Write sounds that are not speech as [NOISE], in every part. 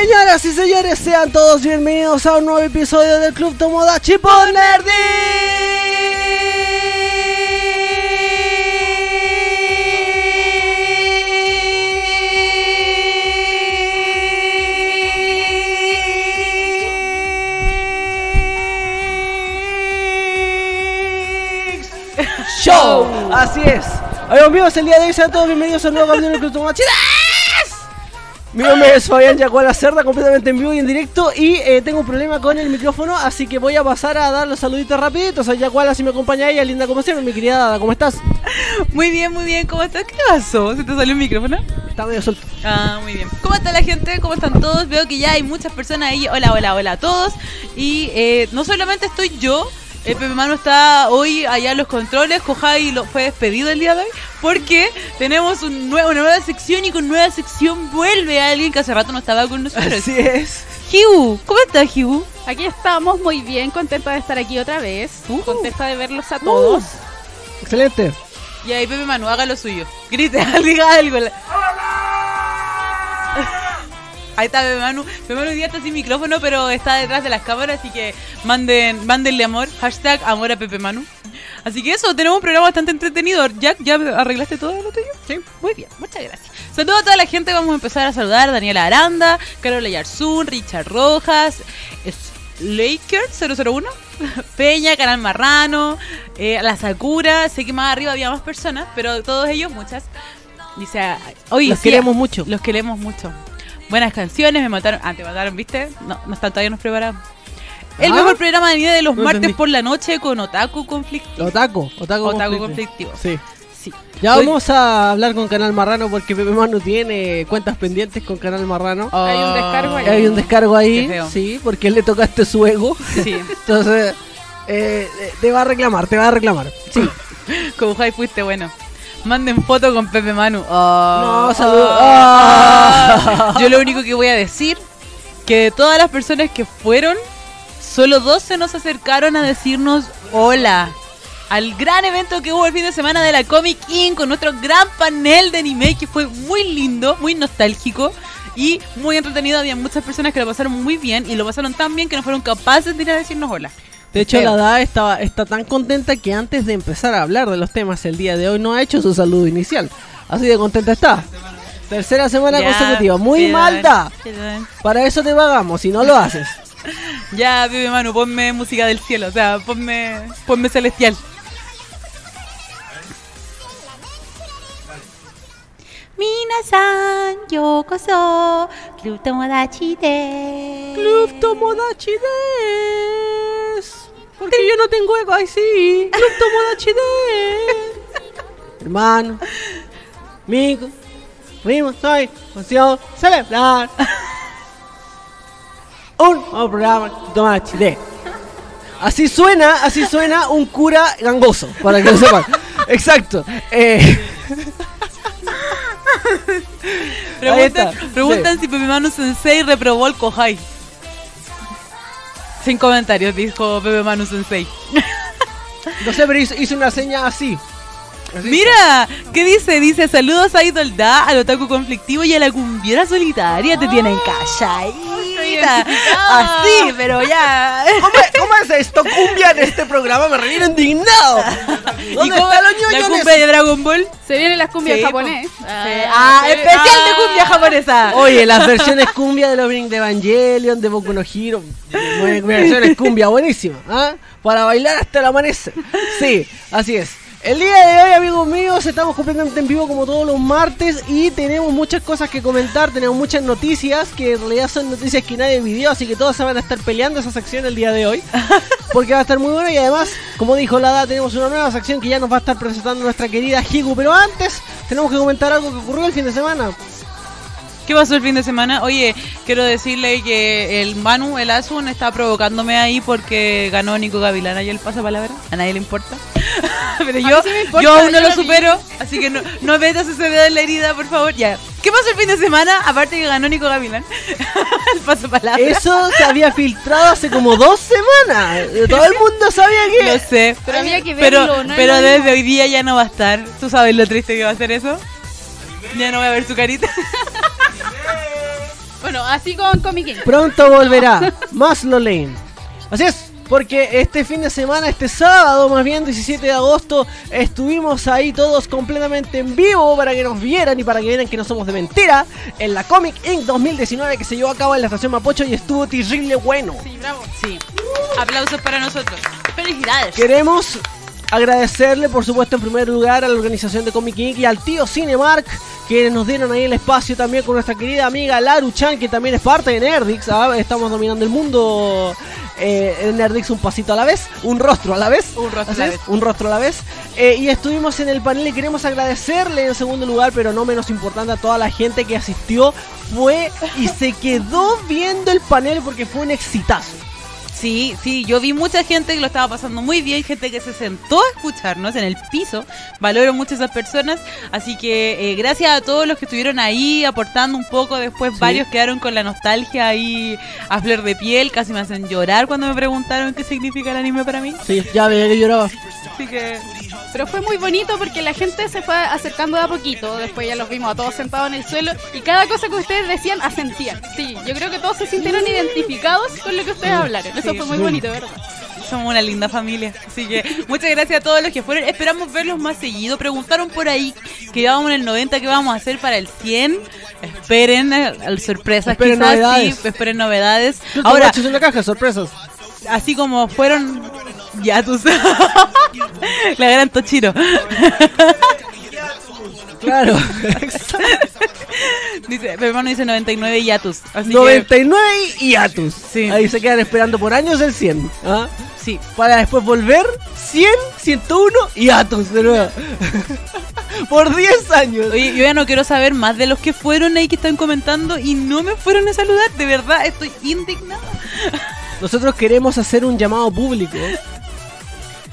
Señoras y señores, sean todos bienvenidos a un nuevo episodio del Club Tomodachi por Show. Así es. Amigos míos, el día de hoy sean todos bienvenidos a un nuevo capítulo del Club Tomodachi. Mi nombre es Fabián Yacuala Cerda, completamente en vivo y en directo y eh, tengo un problema con el micrófono, así que voy a pasar a dar los saluditos rapiditos. Soy Yacuala, si me acompaña ella, linda como siempre, mi querida Dada, ¿cómo estás? Muy bien, muy bien, ¿cómo estás? ¿Qué pasó? ¿Se te salió el micrófono? Está medio suelto. Ah, muy bien. ¿Cómo está la gente? ¿Cómo están todos? Veo que ya hay muchas personas ahí. Hola, hola, hola a todos. Y eh, no solamente estoy yo, el Pepe Mano está hoy allá en los controles, Jojai lo fue despedido el día de hoy, porque tenemos un nuevo, una nueva sección y con nueva sección vuelve alguien que hace rato no estaba con nosotros. Así es. Hiu, ¿cómo estás, Hiu? Aquí estamos muy bien, contenta de estar aquí otra vez, Uh. contenta de verlos a todos. Excelente. Y ahí Pepe Manu, haga lo suyo. Grite, [LAUGHS] diga algo. Ahí está Pepe Manu. Pepe Manu hoy día está sin micrófono, pero está detrás de las cámaras, así que manden, mándenle amor. Hashtag amor a Pepe Manu. Así que eso, tenemos un programa bastante entretenido. Jack, ¿ya arreglaste todo lo tuyo? Sí. Muy bien, muchas gracias. Saludos a toda la gente, vamos a empezar a saludar. Daniela Aranda, Carola Yarzún, Richard Rojas, Laker 001, [LAUGHS] Peña, Canal Marrano, eh, La Sakura, sé que más arriba había más personas, pero todos ellos, muchas. Dice, oye, Los sí, queremos mucho. Los queremos mucho. Buenas canciones, me mataron. Ah, te mataron, ¿viste? No, no están todavía nos preparamos. El Ah. mejor programa de día de los No martes entendí. por la noche con Otaku Conflictivo. Otaku, Otaku, Otaku conflictivo. Conflictivo. Sí. Sí. Ya Hoy- vamos a hablar con Canal Marrano porque Pepe Manu tiene cuentas pendientes con Canal Marrano. Hay un descargo ahí. Hay un descargo ahí, sí, porque él le tocaste su ego. Sí. [LAUGHS] Entonces, eh, te va a reclamar, te va a reclamar. Sí. Como Jai fuiste bueno. Manden foto con Pepe Manu. Ah, No, salud. ah. Ah. Yo lo único que voy a decir, que de todas las personas que fueron, solo dos se nos acercaron a decirnos hola. Al gran evento que hubo el fin de semana de la Comic Inc. con nuestro gran panel de anime que fue muy lindo, muy nostálgico y muy entretenido. Había muchas personas que lo pasaron muy bien y lo pasaron tan bien que no fueron capaces de ir a decirnos hola. De hecho, la DA está, está tan contenta que antes de empezar a hablar de los temas el día de hoy no ha hecho su saludo inicial. Así de contenta está. Tercera semana Ya, consecutiva. Muy perdón, mal da. perdón. Para eso te pagamos, si no lo haces. [LAUGHS] Ya, Pepe Manu, ponme música del cielo, o sea, ponme, ponme celestial. Minasan, yokoso, club tomodachi de. Club Tomodachi des. Porque yo no tengo ego, ay sí. Club Tomodachi des. Hermano, amigo, primo, soy, función, celebrar. Un nuevo programa Tomodachi des. Así suena, así suena un cura gangoso, para que lo sepan. Exacto. Eh, Preguntan, preguntan si Pepe Manu Sensei reprobó el Kohai. Sin comentarios, dijo Pepe Manu Sensei. [LAUGHS] no sé, pero hizo, hizo una seña así. Así. Mira, ¿qué dice? Dice, saludos a Idolda, al otaku conflictivo y a la cumbiera solitaria. Te tienen Así, pero ya. ¿Cómo, cómo es esto? Cumbia en este programa, me reviene indignado. ¿Y ¿Dónde cómo están los la cumbia de Dragon Ball? Se vienen las cumbias Sí, japonés. Ah, especial de cumbia japonesa. Oye, las versiones cumbia del opening de Evangelion, de Boku no Hero. Versiones cumbia, buenísima. ¿ah? Para bailar hasta el amanecer. Sí, así es. El día de hoy, amigos míos, estamos completamente en vivo como todos los martes y tenemos muchas cosas que comentar, tenemos muchas noticias que en realidad son noticias que nadie vivió, así que todos se van a estar peleando esa sección el día de hoy, [LAUGHS] porque va a estar muy buena y además, como dijo Lada, tenemos una nueva sección que ya nos va a estar presentando nuestra querida Higu, pero antes tenemos que comentar algo que ocurrió el fin de semana. ¿Qué pasó el fin de semana? Oye, quiero decirle que el Manu, el Asun, está provocándome ahí porque ganó Nico Gavilán ayer el pasapalabra. A nadie le importa. [LAUGHS] Pero yo, sí importa, yo aún no yo lo lo supero, así que no, no metas ese dedo en la herida, por favor. Ya. ¿Qué pasó el fin de semana? Aparte que ganó Nico Gavilán. [LAUGHS] el pasapalabra. Eso se había filtrado hace como dos semanas. Todo el mundo sabía Lo que. sé. Pero había que Pero, verlo, no es pero lo desde hoy día ya no va a estar. ¿Tú sabes lo triste que va a ser eso? Ya no voy a ver su carita. [LAUGHS] Bueno, así con Comic King. Pronto volverá. Más Lane. Así es. Porque este fin de semana, este sábado, más bien 17 de agosto, estuvimos ahí todos completamente en vivo para que nos vieran y para que vieran que no somos de mentira en la Comic Inc. 2019 que se llevó a cabo en la estación Mapocho y estuvo terrible bueno. Sí, bravo. Sí. Aplausos para nosotros. Felicidades. Queremos agradecerle, por supuesto, en primer lugar a la organización de Comic Inc. y al tío Cinemark, que nos dieron ahí el espacio también con nuestra querida amiga Laru Chan, que también es parte de Nerdix. ¿ah? Estamos dominando el mundo eh, en Nerdix un pasito a la vez, un rostro a la vez. Un rostro a la vez. un rostro a la vez. Eh, y estuvimos en el panel y queremos agradecerle en segundo lugar, pero no menos importante, a toda la gente que asistió. Fue y se quedó viendo el panel porque fue un exitazo. Sí, sí, yo vi mucha gente que lo estaba pasando muy bien, gente que se sentó a escucharnos en el piso. Valoro mucho a esas personas. Así que eh, gracias a todos los que estuvieron ahí aportando un poco. Después Sí. varios quedaron con la nostalgia ahí a flor de piel. Casi me hacen llorar cuando me preguntaron qué significa el anime para mí. Sí, ya veía que lloraba. Así que Pero fue muy bonito porque la gente se fue acercando de a poquito. Después ya los vimos a todos sentados en el suelo. Y cada cosa que ustedes decían, asentían. Sí, yo creo que todos se sintieron identificados con lo que ustedes hablaron. Eso Sí. fue muy bonito, ¿verdad? somos una linda familia. Así que muchas gracias a todos los que fueron. Esperamos verlos más seguido. Preguntaron por ahí que íbamos en el 90, ¿qué vamos a hacer para el 100? Esperen eh, sorpresas Esperen quizás, novedades. sí, esperen novedades. Ahora, Ahora, en la caja, sorpresas. así como fueron ya tú sabes. [LAUGHS] La gran Tochiro. [LAUGHS] Claro. [LAUGHS] Dice, mi hermano dice 99 yatus. Así 99 y hiatus. Sí. Ahí se quedan esperando por años el 100. ¿ah? que sí. Para después volver 100, 101 y hiatus de nuevo. [LAUGHS] por 10 años. Oye, yo ya no quiero saber más de los que fueron ahí que están comentando y no me fueron a saludar. De verdad, estoy indignada. Nosotros queremos hacer un llamado público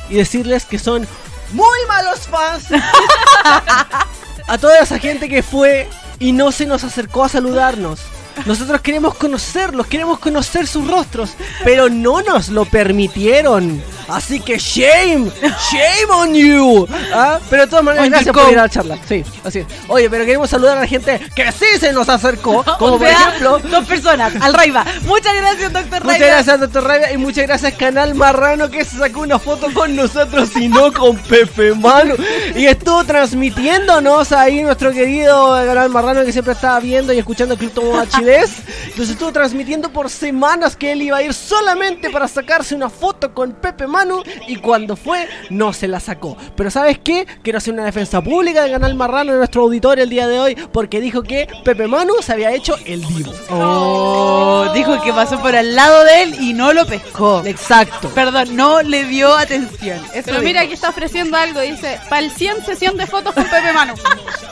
y decirles que son muy malos fans. [LAUGHS] a toda esa gente que fue y no se nos acercó a saludarnos. Nosotros queremos conocerlos, queremos conocer sus rostros, pero no nos lo permitieron. Así que shame, shame on you. ¿Ah? Pero de todas maneras, gracias por ir a la charla. Sí, así es. Oye, pero queremos saludar a la gente que sí se nos acercó, [LAUGHS] como O por ejemplo dos personas. Al Raiva. Muchas gracias, doctor Raiva. Muchas gracias, doctor Rabia, y muchas gracias, Canal Marrano, que se sacó una foto con nosotros y no con Pepe Mano. Y estuvo transmitiéndonos ahí nuestro querido Canal Marrano, que siempre estaba viendo y escuchando Club Tomo Bachiles. Entonces estuvo transmitiendo por semanas que él iba a ir solamente para sacarse una foto con Pepe Manu. Y cuando fue, no se la sacó. Pero ¿sabes qué? Quiero hacer una defensa pública del Canal Marrano de nuestro auditorio el día de hoy, porque dijo que Pepe Manu se había hecho el divo. Oh, dijo que pasó por al lado de él y no lo pescó. Exacto. Perdón, no le dio atención. Eso Pero mira, dijo. aquí está ofreciendo algo. Dice, para el 100 sesión de fotos con Pepe Manu. [LAUGHS]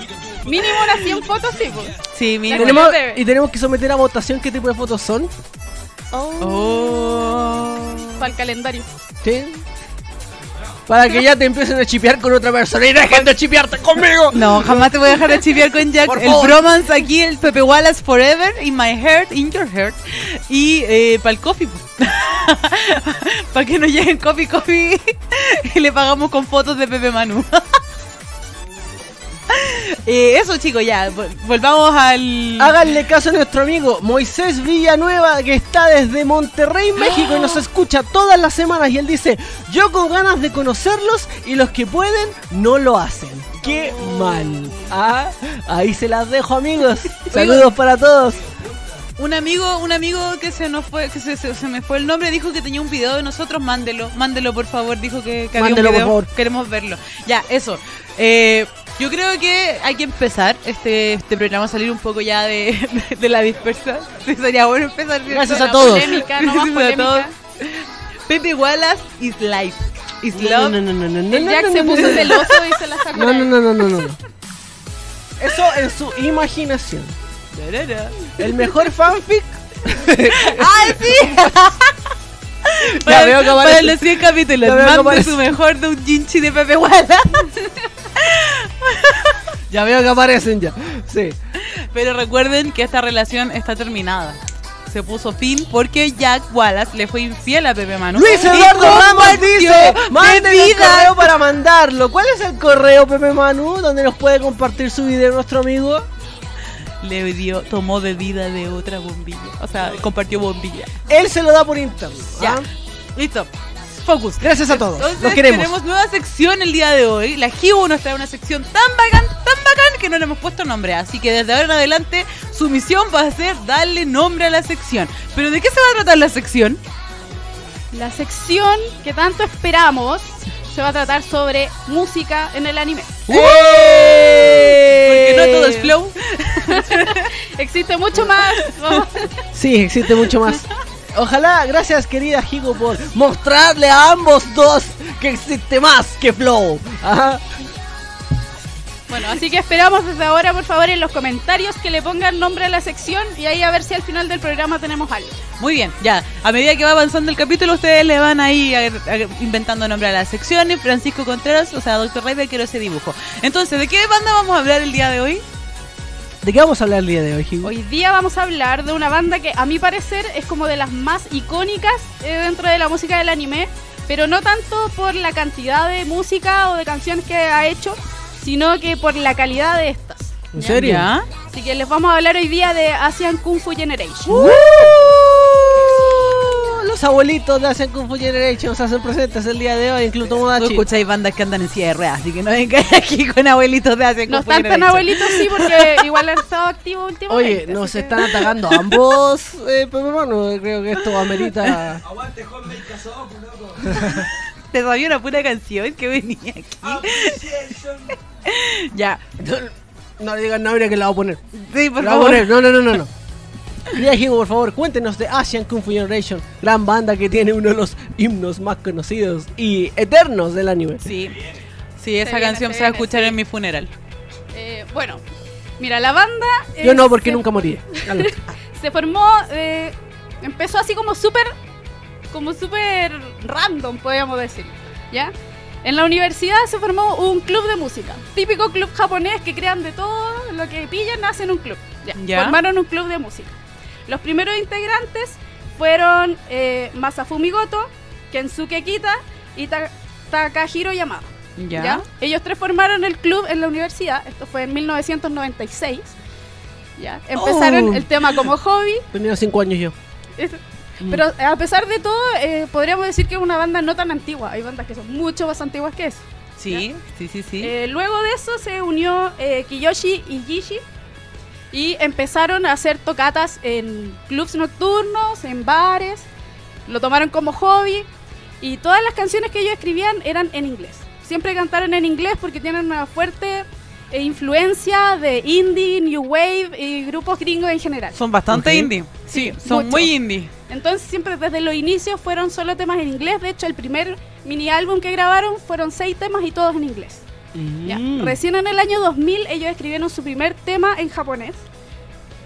[LAUGHS] Mínimo unas 100 fotos, sí. pues. Sí, mira. Tenemos- y tenemos que someter a votación qué tipo de fotos son. Oh. Para el calendario. ¿Sí? Para que ya te empiecen a chipear con otra persona y dejen de chipearte conmigo. No, jamás te voy a dejar de chiviar con Jack. Por el favor. bromance aquí, el Pepe Wallace Forever, in my heart, in your heart. Y eh, para el coffee. [LAUGHS] para que nos lleguen coffee, coffee. [LAUGHS] y le pagamos con fotos de Pepe Manu. Eh, eso chicos, ya, vol- volvamos al... Háganle caso a nuestro amigo Moisés Villanueva que está desde Monterrey, México y nos escucha todas las semanas y él dice, yo con ganas de conocerlos y los que pueden no lo hacen. Qué mal. Ah, ahí se las dejo amigos. [LAUGHS] Saludos para todos. Un amigo, un amigo que se nos fue, que se, se- se me fue el nombre, dijo que tenía un video de nosotros, mándelo, mándelo por favor, dijo que, que había un por video, favor. queremos verlo. Ya, eso. Eh, yo creo que hay que empezar este, este programa, salir un poco ya de, de, [LAUGHS] de la dispersa. Sí, sería bueno empezar. Gracias a todos. Polémica, no más Gracias a todos. polémica. Pepe Wallace is life. Is love. no, no, no, no, no, El no, Jack no, se no, puso no, no. celoso y se la sacó. No, no, no, no, no, no. [LAUGHS] Eso es su imaginación. El mejor fanfic. [LAUGHS] ¡Ay, sí! Ya veo para los 100 capítulos, mande su mejor de un jinchi de Pepe Wallace. [LAUGHS] Ya veo que aparecen ya. Sí. Pero recuerden que esta relación está terminada. Se puso fin porque Jack Wallace le fue infiel a Pepe Manu. Luis Eduardo Ramos dice, manden el correo para mandarlo. ¿Cuál es el correo, Pepe Manu, donde nos puede compartir su video nuestro amigo? le dio, tomó bebida de otra bombilla. O sea, compartió bombilla. Él se lo da por interno. Ya. ¿ah? Listo. Focus. Gracias a todos. Entonces, Los queremos. tenemos nueva sección el día de hoy. La Hibu nos trae una sección tan bacán, tan bacán que no le hemos puesto nombre. Así que desde ahora en adelante su misión va a ser darle nombre a la sección. ¿Pero de qué se va a tratar la sección? La sección que tanto esperamos se va a tratar sobre música en el anime. Porque no todo es flow. [LAUGHS] Existe mucho más. Vamos- Sí, existe mucho más. [LAUGHS] Ojalá, gracias querida Higo por mostrarle a ambos dos que existe más que Flow. Ajá. Bueno, así que esperamos desde ahora, por favor, en los comentarios que le pongan nombre a la sección y ahí a ver si al final del programa tenemos algo. Muy bien, ya. A medida que va avanzando el capítulo, ustedes le van ahí a- a- inventando nombre a las secciones. Francisco Contreras, o sea, Doctor Raider, quiero ese dibujo. Entonces, ¿de qué banda vamos a hablar el día de hoy? ¿De qué vamos a hablar el día de hoy, Higo? Hoy día vamos a hablar de una banda que a mi parecer es como de las más icónicas eh, dentro de la música del anime, pero no tanto por la cantidad de música o de canciones que ha hecho, sino que por la calidad de estas. ¿En serio? ¿Ya? Así que les vamos a hablar hoy día de Asian Kung Fu Generation. ¡Uh! Los abuelitos de Asian Kung Fu Generation se hacen presentes el día de hoy en Club Tú Tomodachi. escucháis bandas que andan en silla de ruedas, así que no vengan [LAUGHS] aquí con abuelitos de hace No están tan abuelitos, sí, porque [LAUGHS] igual han estado activos últimamente. Oye, nos que- están atacando ambos, [LAUGHS] eh, pero hermano, creo que esto amerita... Te sabía una pura canción que venía aquí. ya. No, no le digan nombre que la voy a poner. Sí, por La voy a favor. poner. No, no, no, no. no. Querida Higo, por favor, cuéntenos de Asian Kung Fu Generation, gran banda que tiene uno de los himnos más conocidos y eternos del anime. Sí. Sí, esa viene, canción se se va a viene, escuchar sí. en mi funeral. Eh, bueno, mira, la banda... Yo no, porque se- nunca morí. [LAUGHS] Se formó, eh, empezó así como súper, como súper random, podríamos decir, ¿ya? En la universidad se formó un club de música, típico club japonés que crean de todo, lo que pillan hacen un club, ¿ya? Ya. Formaron un club de música. Los primeros integrantes fueron eh, Masafumi Goto, Kensuke Kita y Ta- Takahiro Yamada. Ya. ¿ya? Ellos tres formaron el club en la universidad, esto fue en 1996. ¿ya? Empezaron Oh. el tema como hobby, Tenía cinco años yo. es- pero a pesar de todo, eh, podríamos decir que es una banda no tan antigua. Hay bandas que son mucho más antiguas que eso. Sí, sí, sí, sí. Eh, luego de eso se unió eh, Kiyoshi y Gishi y empezaron a hacer tocatas en clubs nocturnos, en bares. Lo tomaron como hobby y todas las canciones que ellos escribían eran en inglés. Siempre cantaron en inglés porque tienen una fuerte eh, influencia de indie, new wave y grupos gringos en general. son bastante indie. Sí, Sí, son mucho. muy indie. Entonces siempre desde los inicios fueron solo temas en inglés. De hecho, el primer mini álbum que grabaron fueron seis temas y todos en inglés. Ya. Recién en el año 2000 ellos escribieron su primer tema en japonés.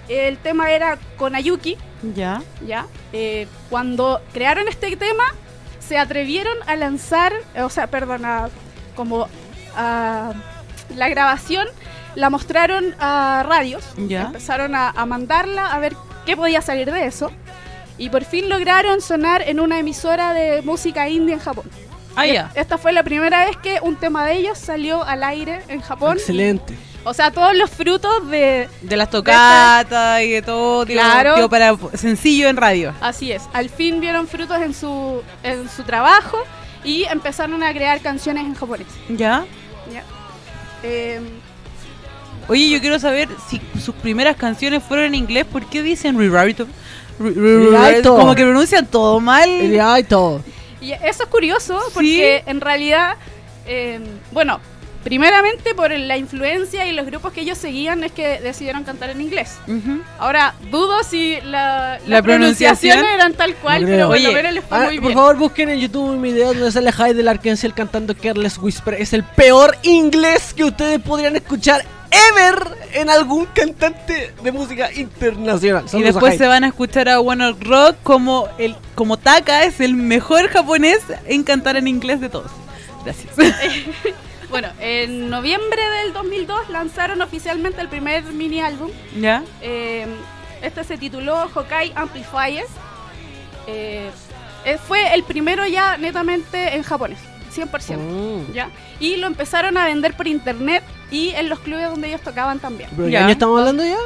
El tema era Konayuki, Ya. ¿ya? Eh, cuando crearon este tema, se atrevieron a lanzar, o sea, perdona, como a la grabación la mostraron a radios, Ya. empezaron a, a mandarla a ver qué podía salir de eso. Y por fin lograron sonar en una emisora de música indie en Japón. Ah, ya. Esta fue la primera vez que un tema de ellos salió al aire en Japón. Excelente. O sea, todos los frutos de... De las tocatas y de todo, tío, Claro. tío, para sencillo en radio. Así es, al fin vieron frutos en su, en su trabajo y empezaron a crear canciones en japonés. Ya. ¿ya? Eh, Oye, yo quiero saber si sus primeras canciones fueron en inglés, ¿por qué dicen rewrite? Re- re- Rewrite. Como que pronuncian todo mal. Todo. Y eso es curioso porque en realidad, eh, bueno, primeramente por la influencia y los grupos que ellos seguían es que decidieron cantar en inglés. Ahora, dudo si la, La pronunciación. eran tal cual, No pero bueno, Oye, les fue Ah, muy por bien. favor, busquen en YouTube un video donde sale Hyde Arkansas cantando Careless Whisper. Es el peor inglés que ustedes podrían escuchar ever en algún cantante de música internacional. Y Saludos después se van a escuchar a One Ok Rock como el como Taka es el mejor japonés en cantar en inglés de todos. Gracias. [LAUGHS] Bueno, en noviembre del 2002 lanzaron oficialmente el primer mini álbum. ¿Ya? Eh, este se tituló Hokai Amplifier. Eh, eh, fue el primero ya netamente en japonés, 100%. Mm. ¿ya? Y lo empezaron a vender por internet y en los clubes donde ellos tocaban también. ¿Pero ¿qué año estamos hablando ya?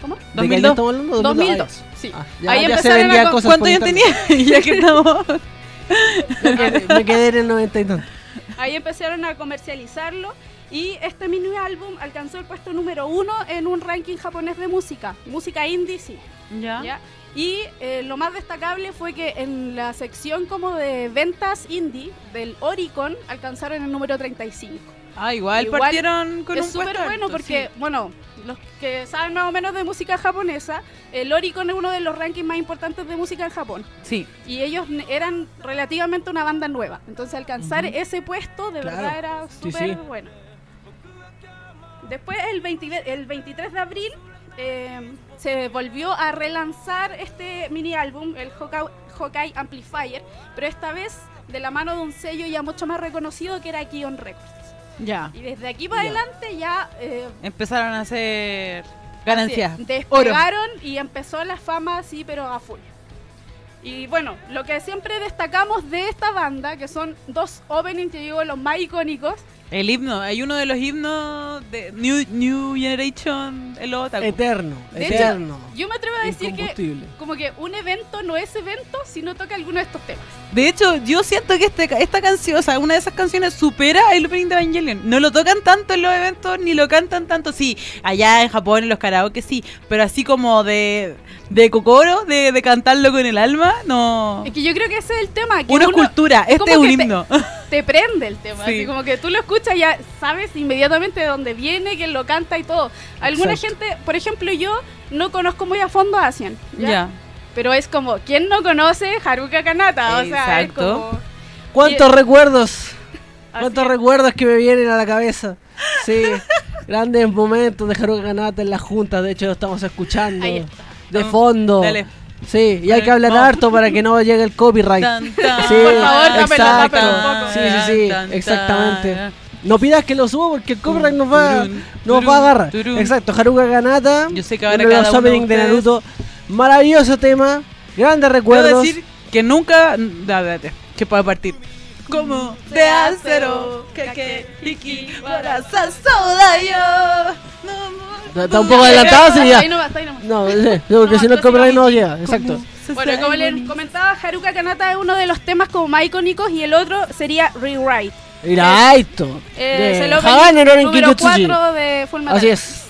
¿Cómo? ¿De qué 2002. año estamos hablando? 2002. Sí. Ah, ya- Ahí ya se empezaron a co- cosas ¿Cuántos por años internet. tenía? [LAUGHS] ya que estamos. [LAUGHS] Me quedé, me quedé en el 90 y tanto. Ahí empezaron a comercializarlo y este mini álbum alcanzó el puesto número uno en un ranking japonés de música, música indie, sí. Ya. ¿ya? Y eh, lo más destacable fue que en la sección como de ventas indie del Oricon alcanzaron el número 35. Ah, igual, Igual partieron con es un súper bueno porque, sí. bueno, los que saben más o menos de música japonesa, el Oricon es uno de los rankings más importantes de música en Japón. Sí. Y ellos eran relativamente una banda nueva. Entonces alcanzar ese puesto de Claro. verdad era Sí, súper sí. bueno. Después, el, 20 el 23 de abril, eh, se volvió a relanzar este mini álbum, el Hokai Amplifier, pero esta vez de la mano de un sello ya mucho más reconocido que era Kion Records. Ya. Y desde aquí para Ya. adelante ya eh, Empezaron a hacer ganancias. así, despegaron y empezó la fama así, pero a full. Y bueno, lo que siempre destacamos de esta banda, que son dos openings, yo digo, los más icónicos. El himno, hay uno de los himnos de New, New Generation, el otaku. Eterno, De hecho, eterno. Yo me atrevo a decir que como que un evento no es evento si no toca alguno de estos temas. De hecho, yo siento que este, esta canción, o sea, una de esas canciones supera el opening de Evangelion. No lo tocan tanto en los eventos, ni lo cantan tanto. Sí, allá en Japón, en los karaoke, sí. Pero así como de, de Kokoro, de, de cantarlo con el alma, no. Es que yo creo que ese es el tema. Que Uno es uno cultura, este es un que te- himno. [LAUGHS] te prende el tema. Sí. Así como que tú lo escuchas ya sabes inmediatamente de dónde viene, quién lo canta y todo. Alguna Exacto. gente, por ejemplo, yo no conozco muy a fondo a Asian. ¿ya? Pero es como, ¿quién no conoce Haruka Kanata? O sea, es como... ¿Cuántos recuerdos? [LAUGHS] ¿Cuántos recuerdos que me vienen a la cabeza? Sí, [LAUGHS] grandes momentos de Haruka Kanata en la junta, de hecho lo estamos escuchando Ahí está. de fondo. Dale. Sí, y hay que hablar harto para que no llegue el copyright. Tan, tan, Sí, Por favor, exacto. Sí, sí, sí, exactamente. No pidas que lo suba porque el copyright nos va, Turun, nos turun, va a agarrar. turun. Exacto, Haruka Kanata. Yo sé que ahora uno cada los uno de de Naruto. Maravilloso tema, grandes recuerdos. decir que nunca. Da, date, que puede partir. Como de acero, que que para soda yo. No, Está un poco adelantado, sí, ya. Ahí no va, ahí no va. No, sí, no, porque No, si no no, copyright sí, no llega. Exacto. Bueno, como les comentaba, Haruka Kanata es uno de los temas como más icónicos y el otro sería Rewrite. Mira esto. Eh, el no número Kikutsuji. 4 de Full Metal. Así es.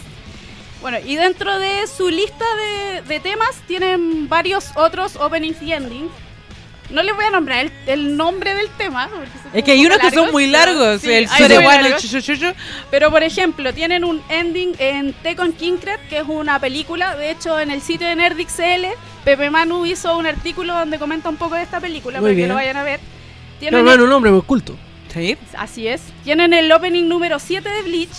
Bueno, y dentro de su lista de, de temas tienen varios otros openings y endings. No les voy a nombrar el, el nombre del tema. Es que hay un unos poco que son muy largos. pero- sí, el largos. Pero por ejemplo, tienen un ending en Tekken Kinkred, que es una película. De hecho, en el sitio de NerdXL, Pepe Manu hizo un artículo donde comenta un poco de esta película Muy para bien. que lo vayan a ver. No, Tienen no, el- un hombre muy culto. Sí. Así es. Tienen el opening número 7 de Bleach.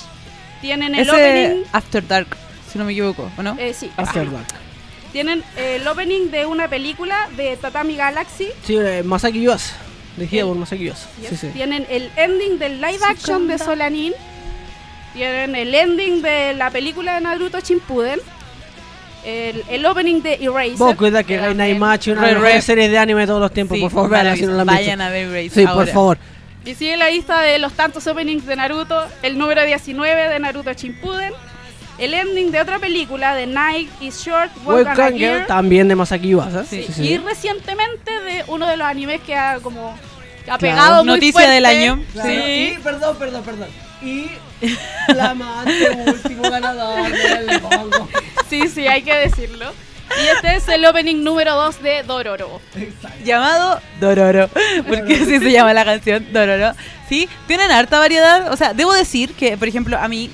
Tienen el Ese opening. After Dark, si no me equivoco, ¿o no? eh, sí. After Dark. Tienen el opening de una película de Tatami Galaxy. Sí, eh, Masaki Yuasa. Dirigida por Masaki Yuasa. Sí, sí. Tienen el ending del live action de Solanin. Tienen el ending de la película de Naruto Shippuden. El, el opening de Eraser. Vos cuida que Gainai Machi, una de las series de anime de todos los tiempos, Sí, por favor, si no han visto. Vayan a ver Race Sí, por ahora. favor. Y sigue la lista de los tantos openings de Naruto. El número 19 de Naruto Shippuden. El ending de otra película de Night is Short, también de Masaki Yuasa. Sí, Sí, sí, Y recientemente de uno de los animes que ha como ha Claro. pegado muy Noticia fuerte. del año. Claro. Sí. Y, perdón, perdón, perdón. Y flamante [LAUGHS] último ganador del. Sí, sí, hay que decirlo. Y este es el opening número 2 de Dororo. llamado Dororo, porque así se llama la canción, Dororo. Sí, tienen harta variedad, o sea, debo decir que, por ejemplo, a mí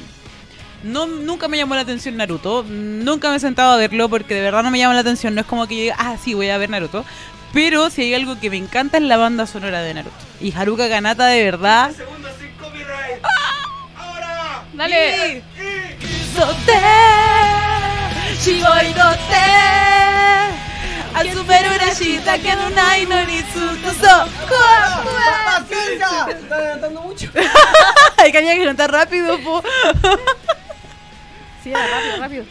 no nunca me llamó la atención Naruto, nunca me he sentado a verlo porque de verdad no me llama la atención, no es como que yo diga, ah, sí, voy a ver Naruto. Pero si hay algo que me encanta es la banda sonora de Naruto. Y Haruka Kanata de verdad. Dale. Ni tsuto so. Está adelantando mucho. [LAUGHS] Hay que había que cantar rápido, po. Sí, rápido, rápido.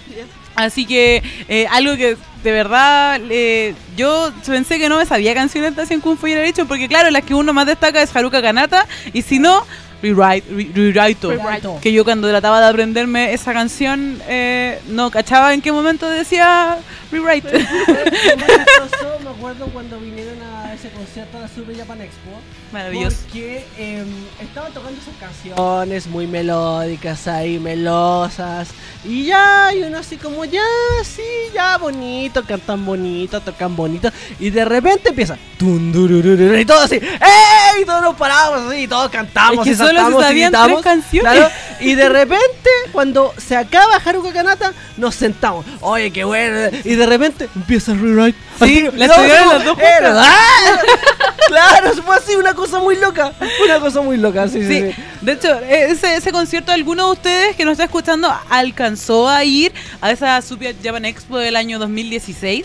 Así que eh, algo que de verdad eh, yo pensé que no me sabía canciones de Asian Kung Fu y era hecho porque claro, las que uno más destaca es Haruka Kanata y si no, Rewrite, re- Rewrite. Rewrite. Que yo cuando trataba de aprenderme esa canción, eh, no cachaba en qué momento decía Rewrite. [LAUGHS] me acuerdo cuando vinieron a ese concierto de la Super Japan Expo. Maravilloso. Porque em, estaban tocando esas canciones muy melódicas ahí, melosas. Y ya, y uno así como, ya, sí, ya, bonito, cantan bonito, tocan bonito. Y de repente empieza, y todo así, ¡ey! Y todos nos paramos así, y todos cantamos, Es que y solo se saltamos, y sabían gritamos. tres canciones. Claro, y de repente, cuando se acaba Haruka Kanata, nos sentamos. Oye, qué bueno. Y de repente empieza el rewrite. Sí, [LAUGHS] la estudiaron las dos "Eh, juntas". ¡ah! [LAUGHS] Claro, [LAUGHS] fue así, una cosa muy loca. Una cosa muy loca, sí, sí. Sí, sí. de hecho, ese, ese concierto, ¿alguno de ustedes que nos está escuchando alcanzó a ir a esa Super Japan Expo del año 2016?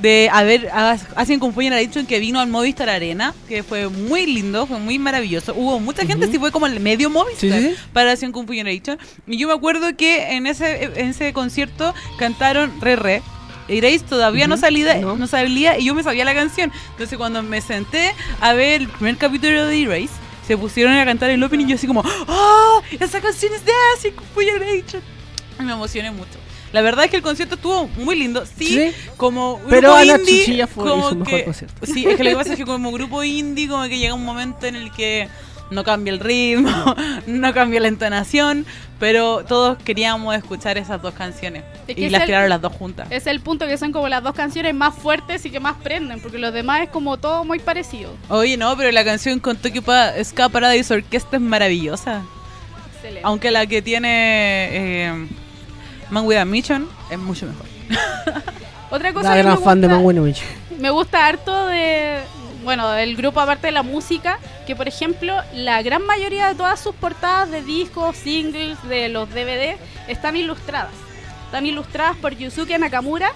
De a ver, a- Asian Kung Fu Generation que vino al Movistar Arena, que fue muy lindo, fue muy maravilloso. Hubo mucha gente, sí fue como el medio Movistar Sí, para Kung Fu Generation. Y yo me acuerdo que en ese, en ese concierto cantaron Re Re. Erase todavía no, Ujú, salía, no. no salía y yo me sabía la canción. Entonces cuando me senté a ver el primer capítulo de Erase, se pusieron a cantar el opening y yo así como, ¡Oh! Esa canción es de Generation. Y me emocioné mucho. La verdad es que el concierto estuvo muy lindo. Sí, Sí. como grupo Pero Ana indie, Chuchilla fue como mejor que- concierto. Sí, es que lo que pasa es que como grupo indie, como que llega un momento en el que no cambia el ritmo, [LAUGHS] no cambia la entonación, pero todos queríamos escuchar esas dos canciones. Es que y las el- crearon las dos juntas. Es el punto que son como las dos canciones más fuertes y que más prenden, porque los demás es como todo muy parecido. Oye, no, pero la canción con Tokyo pa Ska Paradise Orquesta es maravillosa. Excelente. Aunque la que tiene eh, Man With a Mission es mucho mejor. [LAUGHS] Otra cosa La que gran me fan de gusta- Manwinovich. me gusta harto de bueno del grupo aparte de la música que por ejemplo la gran mayoría de todas sus portadas de discos singles de los DVD están ilustradas. Están ilustradas por Yusuke Nakamura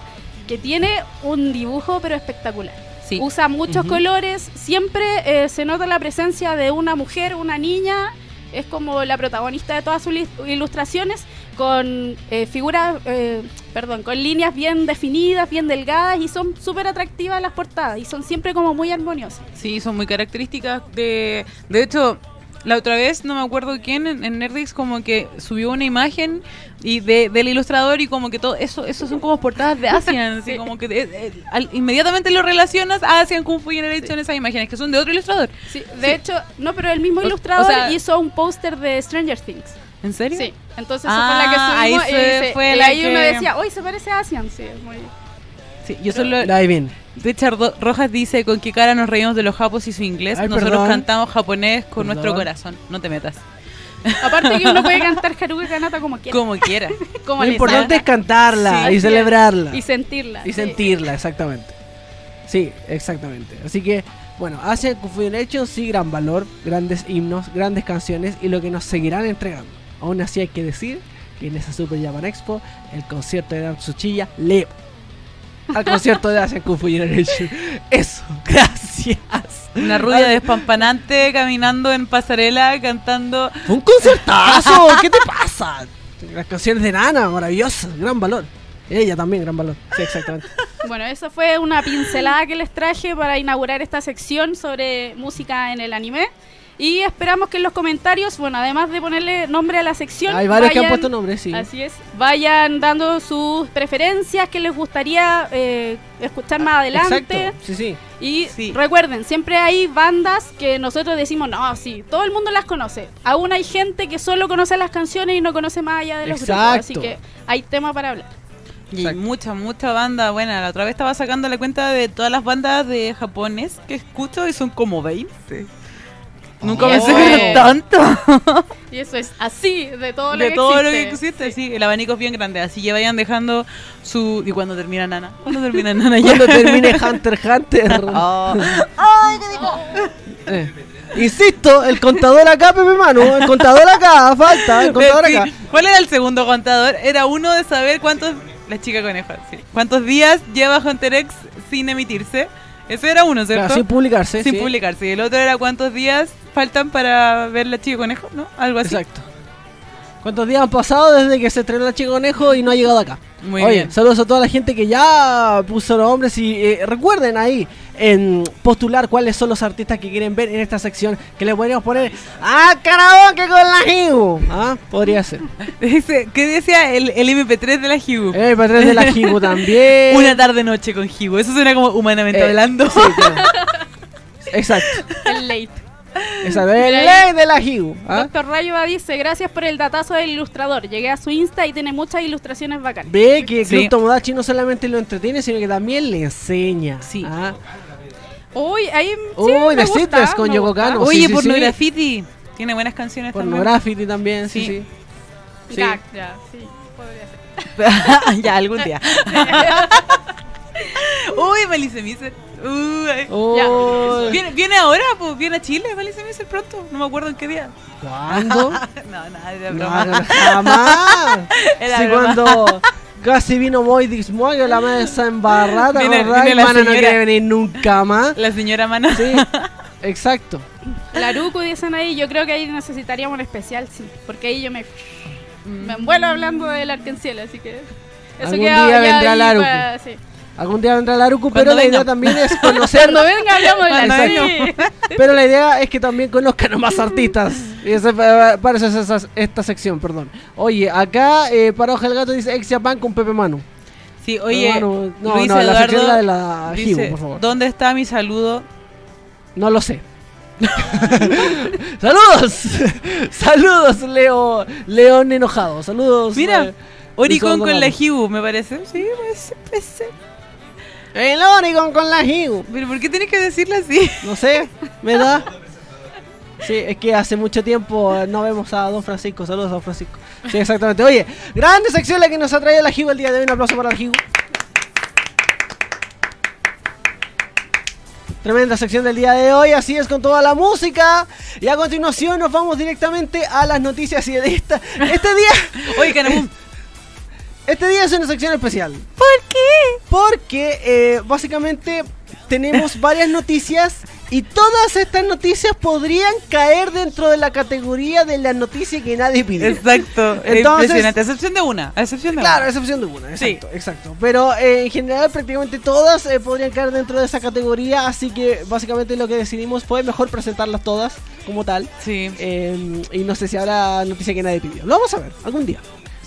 que tiene un dibujo pero espectacular. Sí. usa muchos colores siempre eh, se nota la presencia de una mujer una niña es como la protagonista de todas sus ilustraciones con eh, figuras, eh, perdón, con líneas bien definidas, bien delgadas y son súper atractivas las portadas y son siempre como muy armoniosas. Sí, son muy características de... De hecho, la otra vez, no me acuerdo quién, en, en Nerdix como que subió una imagen y de, del ilustrador y como que todo eso eso son como portadas de Asian, así [LAUGHS] Sí. como que al- inmediatamente lo relacionas a Asian Kung Fu Generation esas imágenes que son de otro ilustrador. Sí, de hecho, no, pero el mismo O- ilustrador o sea- hizo un póster de Stranger Things. ¿En serio? Sí, entonces esa fue la Ah, que ahí subimos y, fue- dice- fue y la ahí uno decía, uy, se parece a Asian. Sí, es muy... Sí, yo solo... La adivin. Richard Rojas dice, ¿con qué cara nos reímos de los japos y su inglés? Ay, Nosotros perdón. cantamos japonés con Perdón. nuestro corazón. No te metas. [LAUGHS] Aparte que uno puede cantar Haruka Kanata como quiera. Como quiera. [LAUGHS] como Lo importante es cantarla Sí, y celebrarla. Y sentirla. Y sí. sentirla, exactamente. Sí, exactamente. Así que, bueno, Kung Fu Generation sí, gran valor, grandes himnos, grandes canciones y lo que nos seguirán entregando. Aún así hay que decir que en esa Super Japan Expo, el concierto de Dan Tsuchiya le al concierto de Asian Kung Fu Generation. [LAUGHS] Eso, [LAUGHS] gracias. Una rubia despampanante caminando en pasarela cantando. Fue un concertazo, ¿qué te pasa? Las canciones de Nana, maravillosas, gran valor. Ella también, gran valor. Sí, exactamente. Bueno, eso fue una pincelada que les traje para inaugurar esta sección sobre música en el anime. Y esperamos que en los comentarios, bueno, además de ponerle nombre a la sección, Hay varios que han vayan- puesto nombres, sí. Así es, vayan dando sus preferencias, que les gustaría eh, escuchar más adelante. Exacto, sí, sí. Y Sí. recuerden, siempre hay bandas que nosotros decimos, no, sí, todo el mundo las conoce. Aún hay gente que solo conoce las canciones y no conoce más allá de los grupos. Así Exacto. que hay tema para hablar. Y Exacto. mucha, mucha banda buena. La otra vez estaba sacando la cuenta de todas las bandas de japonés que escucho y son como 20. Nunca Oh. pensé tanto. Y eso es así, de todo lo de que todo existe. lo que existe, sí. El abanico es bien grande. Así que vayan dejando su. ¿Y cuando termina Nana? ¿Cuándo termina Nana ya? Cuando termine Hunter x Hunter. [LAUGHS] Oh. Eh. Insisto, el contador acá, Pepe Manu. El contador acá, falta. El contador Sí. acá. ¿Cuál era el segundo contador? Era uno de saber cuántos. La chica coneja, sí. ¿Cuántos días lleva Hunter X sin emitirse? Ese era uno, ¿cierto? Claro, sin publicarse. sin sí. publicarse. Y el otro era cuántos días faltan para ver la chica conejo, ¿no? Algo así. Exacto. ¿Cuántos días han pasado desde que se estrenó la chica conejo y no ha llegado acá? Muy Oye, bien. saludos a toda la gente que ya puso los nombres y eh, recuerden ahí en postular cuáles son los artistas que quieren ver en esta sección que le podríamos poner ¡Ah, karaoke con la Higu! ¿Ah? Podría ser. [LAUGHS] Dice- ¿Qué decía el, el MP3 de la Hibu? El patrón de la Higu [LAUGHS] también. Una tarde noche con Hibu. Eso suena como humanamente Eh, hablando. sí, claro. [LAUGHS] Exacto. El late. Exacto. El Mira ley de la Higu. ¿ah? Doctor Rayuba dice, gracias por el datazo del ilustrador. Llegué a su Insta y tiene muchas ilustraciones bacanas. Ve que Sí. Club Tomodachi no solamente lo entretiene, sino que también le enseña. Sí. ¿ah? Uy, ahí sí, Uy, me The gusta, con Yoko. Kanno. Oye, sí, sí, Pornografiti. Tiene buenas canciones también. Pornografity también, sí, Sí. sí. Ya, ya, sí, podría ser. [LAUGHS] ya, algún día. [LAUGHS] Uy, Malice Miser. Uy. Uy. ¿Viene, viene ahora? Pues viene a Chile, Malice Miser pronto. No me acuerdo en qué día. ¿Cuándo? [LAUGHS] no, nada, No, broma. no, jamás. [LAUGHS] Sí, broma. cuando casi vino Moy Dismoyo, la mesa [LAUGHS] embarrada, Viene- ¿verdad? viene la Mana no señora. quiere venir nunca más. La señora Mana. Sí, exacto. Laruku dicen ahí, yo creo que ahí necesitaríamos un especial, sí. Porque ahí yo me, me envuelo hablando del Arkenciel, así que... Algún queda día ya vendrá para- sí. Algún día vendrá Laruku, pero la idea venga. también es [LAUGHS] conocer. Cuando venga hablamos [LAUGHS] de venga. Pero la idea es que también conozcan a más artistas. Y eso, para eso es esa- esta sección, perdón. Oye, acá eh, para Oja el Gato dice Ex Japan con Pepe Manu. Sí, oye, Manu- no, Luis no, la sección es la de la Hibu, dice, por favor. ¿dónde está mi saludo? No lo sé. [LAUGHS] Saludos, saludos, Leo, León enojado. Saludos. Mira, eh, Oricon con la. Hibu, me parece. Sí, puede ser, puede ser. El Oricon con la Hibu. Pero ¿por qué tienes que decirle así? No sé, me da. Sí, es que hace mucho tiempo eh, no vemos a Don Francisco. Saludos a Don Francisco. Sí, exactamente. Oye, grande sección la que nos ha traído la Hibu el día de hoy. Un aplauso para la Hibu. Tremenda sección del día de hoy, así es con toda la música. Y a continuación nos vamos directamente a las noticias y de esta. Este día, Oye, Canamum, este día es una sección especial. ¿por qué? Porque eh, básicamente tenemos [LAUGHS] varias noticias y todas estas noticias podrían caer dentro de la categoría de la noticia que nadie pidió. Exacto, es Entonces- impresionante. A excepción de una, a excepción de Claro, a una. excepción de una, Sí. exacto, exacto. Pero eh, en general prácticamente todas eh, podrían caer dentro de esa categoría, así que básicamente lo que decidimos fue mejor presentarlas todas como tal. Sí. Eh, y no sé si habrá noticia que nadie pidió. Lo vamos a ver, algún día.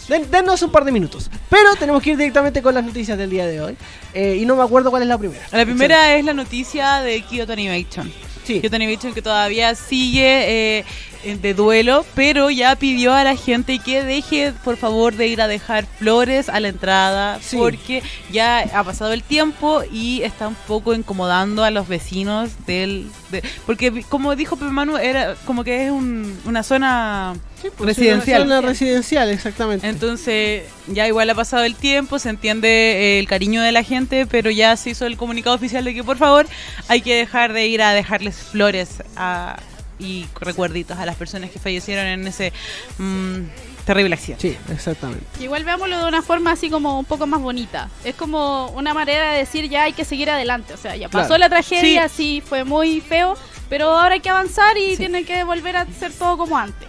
Den- dennos un par de minutos. Pero tenemos que ir directamente con las noticias del día de hoy. Eh, y no me acuerdo cuál es la primera. La primera es la noticia de Kyoto Animation. Sí. Kyoto Animation que todavía sigue eh, de duelo, pero ya pidió a la gente que deje, por favor, de ir a dejar flores a la entrada, Sí. porque ya ha pasado el tiempo y está un poco incomodando a los vecinos del... de- porque, como dijo Manu, era como que es un- una zona residencial. Zona residencial, exactamente. Entonces, ya igual ha pasado el tiempo, se entiende eh, el cariño de la gente, pero ya se hizo el comunicado oficial de que por favor hay que dejar de ir a dejarles flores a- y recuerditos a las personas que fallecieron en ese mm, terrible accidente. sí, exactamente. Igual veámoslo de una forma así como un poco más bonita. Es como una manera de decir ya hay que seguir adelante. O sea, ya pasó Claro. la tragedia, sí. fue muy feo, pero ahora hay que avanzar y tiene que volver a ser todo como antes.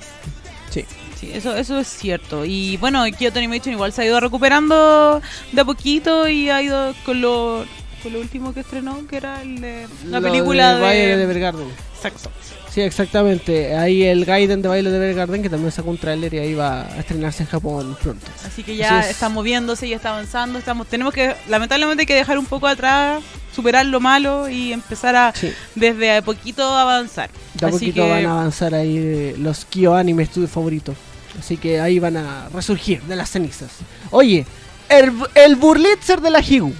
Sí. Sí, eso, eso es cierto. Y bueno, Kyoto Animation igual se ha ido recuperando de a poquito y ha ido con lo, con lo último que estrenó, que era el de la Lo película de de... De Evergarden. Exacto. Sí, exactamente. Ahí el Gaiden de Baile de Evergarden, que también sacó un tráiler y ahí va a estrenarse en Japón pronto. Así que ya Así es. está moviéndose y está avanzando. Estamos, tenemos que, lamentablemente, hay que dejar un poco atrás, superar lo malo y empezar a Sí. desde a poquito avanzar. De a Así poquito que van a avanzar ahí los Kyo Anime Studio favoritos. Así que ahí van a resurgir de las cenizas. Oye, el, el Burlitzer de la Higu.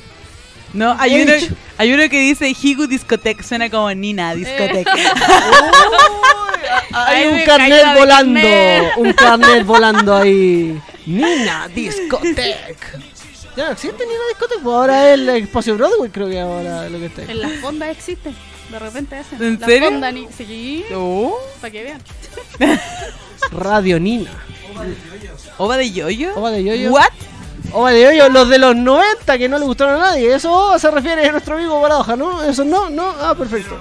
No, hay uno, hay uno que dice Higu Discotec, suena como Nina Discotec. [LAUGHS] Hay Ay, un carnet de volando. Un carnet [LAUGHS] volando ahí. Nina Discotec. Ya no existe Nina Discotec. Pues ahora es el espacio Broadway, creo que ahora es lo que está ahí. En las fondas existen. De repente hacen. ¿En Las serio? fondas ni- Sí, Oh, para que vean. [LAUGHS] Radio Nina. ¿Ova de Yoyo? Ova de Yoyo. ¿What? Ova de Yoyo, los de los 90 que no le gustaron a nadie. Eso se refiere a nuestro amigo Baraja, ¿no? Eso no, no. Ah, perfecto.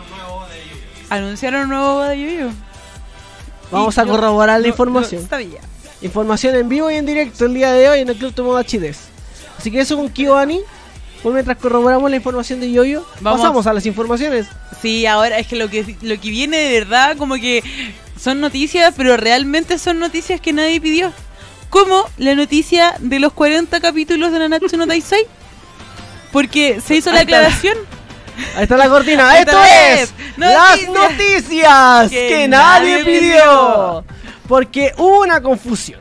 Anunciaron un nuevo de Yoyo. Vamos a corroborar la información. no sabía. Información en vivo y en directo el día de hoy en el Club Tomodachi Des. Así que eso con Kiyoani. Por mientras corroboramos la información de Yoyo, Vamos. pasamos a las informaciones. Sí, ahora es que lo que lo que viene de verdad como que son noticias, pero realmente son noticias que nadie pidió. Como la noticia de los 40 capítulos de Nanatsu no Taisai. Porque se hizo la aclaración Ahí está la cortina. Ahí Esto es Noticias. las noticias que, Que nadie nadie pidió. pidió. Porque hubo una confusión.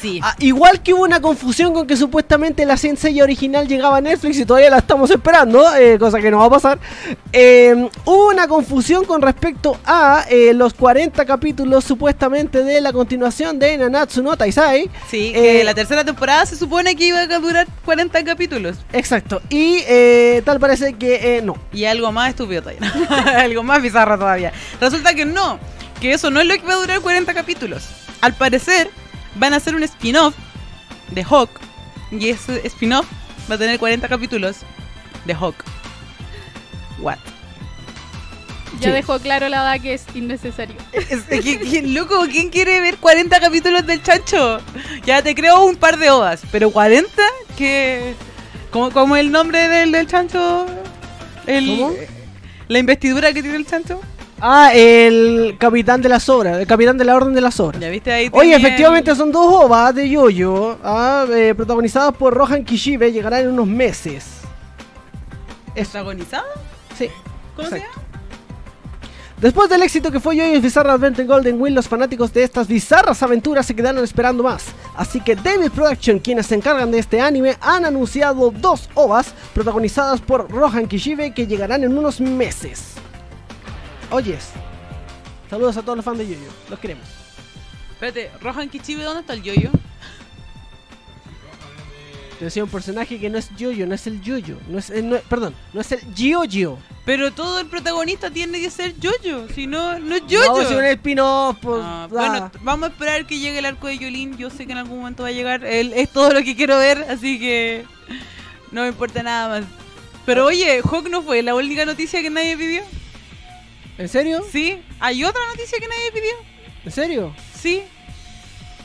Sí. Ah, igual que hubo una confusión con que supuestamente la Sensei original llegaba a Netflix y todavía la estamos esperando, eh, cosa que no va a pasar. Eh, hubo una confusión con respecto a eh, los 40 capítulos supuestamente de la continuación de Nanatsu no Taisai. Sí, que la tercera temporada se supone que iba a durar 40 capítulos. Exacto. Y tal parece que no. Y algo más estúpido todavía. [LAUGHS] algo más bizarro todavía. Resulta que no, que eso no es lo que va a durar 40 capítulos. Al parecer, van a hacer un spin-off de Hawk. Y ese spin-off va a tener 40 capítulos de Hawk. What? Ya Sí. dejó claro la edad que es innecesario. Es- que- loco, ¿quién quiere ver 40 capítulos del chancho? Ya te creo un par de ovas, pero 40, que ¿Cómo, cómo el nombre del, del chancho? El, ¿Cómo? La investidura que tiene el chancho. Ah, el capitán de las obras, el capitán de la orden de las obras. Ya viste ahí. Oye, efectivamente son dos ovas de Yoyo, ah, eh, protagonizadas por Rohan Kishibe, llegarán en unos meses. ¿Protagonizado? sí. ¿Cómo se Exacto. Después del éxito que fue Yoyo's Bizarre Adventure Golden Wheel, los fanáticos de estas bizarras aventuras se quedaron esperando más. Así que David Production, quienes se encargan de este anime, han anunciado dos ovas protagonizadas por Rohan Kishibe que llegarán en unos meses. Oyes. Saludos a todos los fans de Yoyo, los queremos. Espérate, Rohan Kichibe, ¿dónde está el yoyo? Te decía un personaje que no es Yoyo, no es el Yoyo, no es, eh, no- perdón, no es el Gioyo. Pero todo el protagonista tiene que ser Yoyo, si no, no es Yoyo. si un spin-off, pues, Ah, ah. bueno, vamos a esperar que llegue el arco de Yolin. Yo sé que en algún momento va a llegar. Él es todo lo que quiero ver, así que no me importa nada más. Pero oye, Hawk no fue la única noticia que nadie pidió. ¿En serio? Sí, hay otra noticia que nadie pidió. ¿En serio? Sí.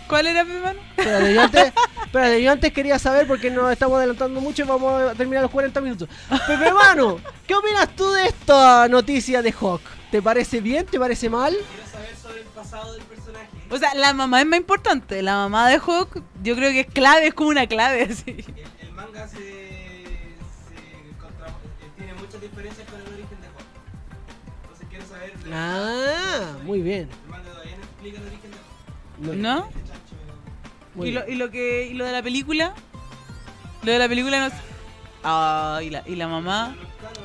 ¿Cuál era mi hermano? Espérate, yo antes, [LAUGHS] espérate, yo antes quería saber porque nos estamos adelantando mucho y vamos a terminar los 40 minutos. Pepe Mano, ¿qué opinas tú de esta noticia de Hawk? ¿Te parece bien? ¿Te parece mal? Quiero saber sobre el pasado del personaje. O sea, la mamá es más importante. La mamá de Hawk, yo creo que es clave, es como una clave. [LAUGHS] Así. El, el manga se, se contra- eh, tiene muchas diferencias con el Ah, muy bien. No ¿Y lo, y lo que y lo de la película? Lo de la película no Ah, y la, y la mamá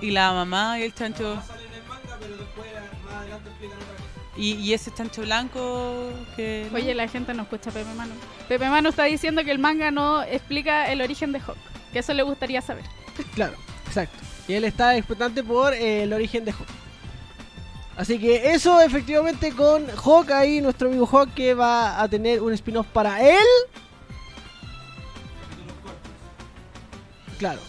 y la mamá y el chancho y, y ese chancho blanco que ¿no? Oye, la gente no escucha a Pepe Manu. Pepe Manu está diciendo que el manga no explica el origen de Hawk. Que eso le gustaría saber. Claro, exacto. Y él está expectante por eh, el origen de Hawk. Así que eso efectivamente con Hawk ahí, nuestro amigo Hawk que va a tener un spin-off para él. Claro,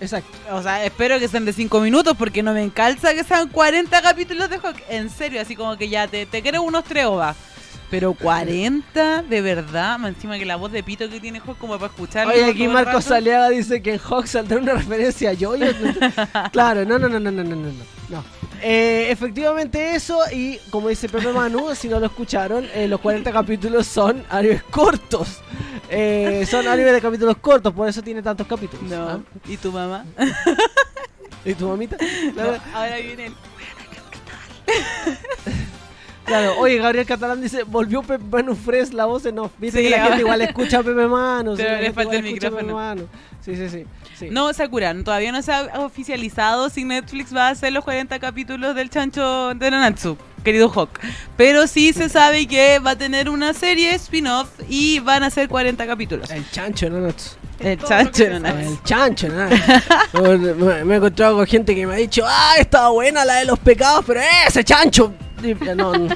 exacto. o sea, espero que sean de 5 minutos porque no me encalza que sean 40 capítulos de Hawk. En serio, así como que ya te, te quiero unos tres ovas. Pero [LAUGHS] 40, de verdad, más encima que la voz de pito que tiene Hawk como para escucharlo. Oye, aquí Marcos rato. Saliaga dice que en Hawk saldrá una referencia a Joy. [LAUGHS] claro, no, no, no, no, no, no, no. no. Eh, efectivamente eso, y como dice Pepe Manu, [LAUGHS] si no lo escucharon, eh, los 40 capítulos son animes cortos. Eh, son animes de capítulos cortos, por eso tiene tantos capítulos. No, ¿ah? ¿y tu mamá? ¿Y tu mamita? No, ahora viene el... claro. Oye, Gabriel Catalán dice, volvió Pepe Manu Fresh la voz en off. Viste Sí, que la ahora- gente igual escucha a Pepe Manu. sí, Pero le falta el micrófono. Manu. Sí, sí, sí. sí. No, Sakura, todavía no se ha oficializado si Netflix va a hacer los 40 capítulos del chancho de Nanatsu, querido Hawk. Pero sí se sabe que va a tener una serie spin-off y van a ser 40 capítulos. El chancho, no, no. El chancho de se Nanatsu. El chancho, nada. me, me he encontrado con gente que me ha dicho, ah, estaba buena la de los pecados, pero ese chancho. No, no.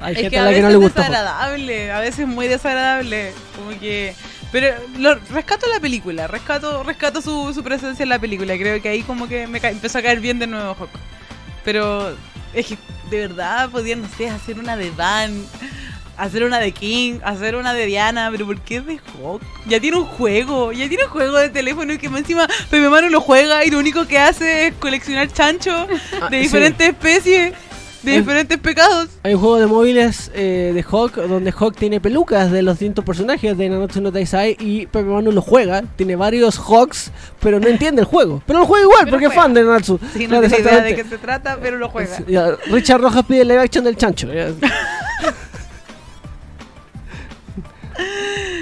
Hay Es gente que a a la que veces no le es desagradable, a veces es muy desagradable. Como que. Pero lo, rescato la película, rescato, rescato su, su presencia en la película. Creo que ahí como que me empezó a caer bien de nuevo Hawk. Pero es que de verdad podían, no sé, hacer una de Van hacer una de King, hacer una de Diana, pero ¿por qué de Hawk? Ya tiene un juego, ya tiene un juego de teléfono y que más encima Pepe Manu lo juega y lo único que hace es coleccionar chanchos Ah, de sí. diferentes especies, de Es- diferentes pecados. Hay un juego de móviles eh, de Hawk donde Hawk tiene pelucas de los distintos personajes de Nanatsu no Taizai y Pepe Manu lo juega. Tiene varios Hawks, pero no entiende el juego. Pero lo juega igual Pero porque es fan de Nanatsu. Sí, no tiene idea de qué se trata, pero lo juega. Ya, Richard Rojas pide live action del chancho. [LAUGHS]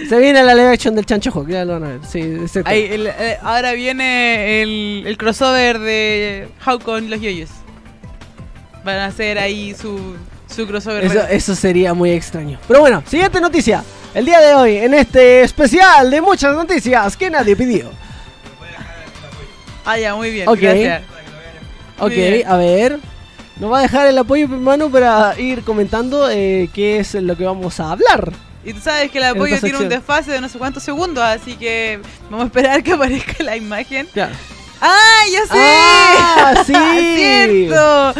Se viene la live action del chancho Hawk, ya lo van a ver. Sí, exacto. Ahí, el- eh, ahora viene el, el crossover de How con los yoyos. Van a hacer ahí su, su crossover. Eso, eso sería muy extraño. Pero bueno, siguiente noticia. El día de hoy, en este especial de muchas noticias que nadie pidió. Ah, ya, muy bien. Ok. Gracias. Ok, bien. a ver. Nos va a dejar el apoyo, hermano, para ir comentando eh, qué es lo que vamos a hablar. Y tú sabes que el apoyo tiene un desfase de no sé cuántos segundos, así que vamos a esperar que aparezca la imagen. Ya. ¡Ah, ya sé! ¡Ah, [LAUGHS] sí! ¡Cierto!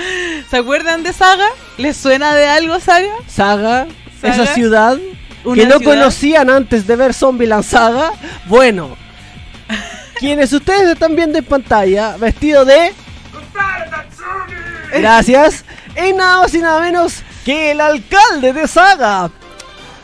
¿Se acuerdan de Saga? ¿Les suena de algo Saga? Saga, Saga, esa ciudad que no ciudad. conocían antes de ver Zombieland Saga. Bueno, [LAUGHS] quienes ustedes están viendo en pantalla, vestido de. Gracias. Es nada más y nada menos que el alcalde de Saga.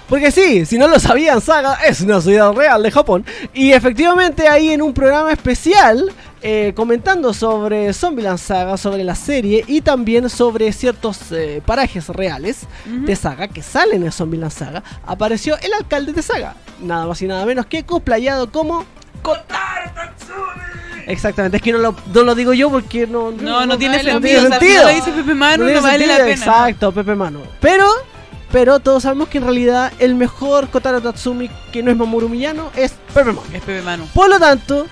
Porque sí, si no lo sabían, Saga es una ciudad real de Japón. Y efectivamente ahí en un programa especial, eh, comentando sobre Zombieland Saga, sobre la serie y también sobre ciertos eh, parajes reales Ujú. de Saga que salen en Zombieland Saga, apareció el alcalde de Saga. Nada más y nada menos que cosplayado como... Exactamente, es que no lo, no lo digo yo porque no... No, no tiene vale, sentido. no o sea, si no lo dice Pepe Manu, no, tiene vale la sentido, pena. Exacto, Pepe Manu. Pero, pero todos sabemos que en realidad el mejor Kotaro Tatsumi que no es Mamoru Miyano es Pepe Manu. Es Pepe Manu. Por lo tanto,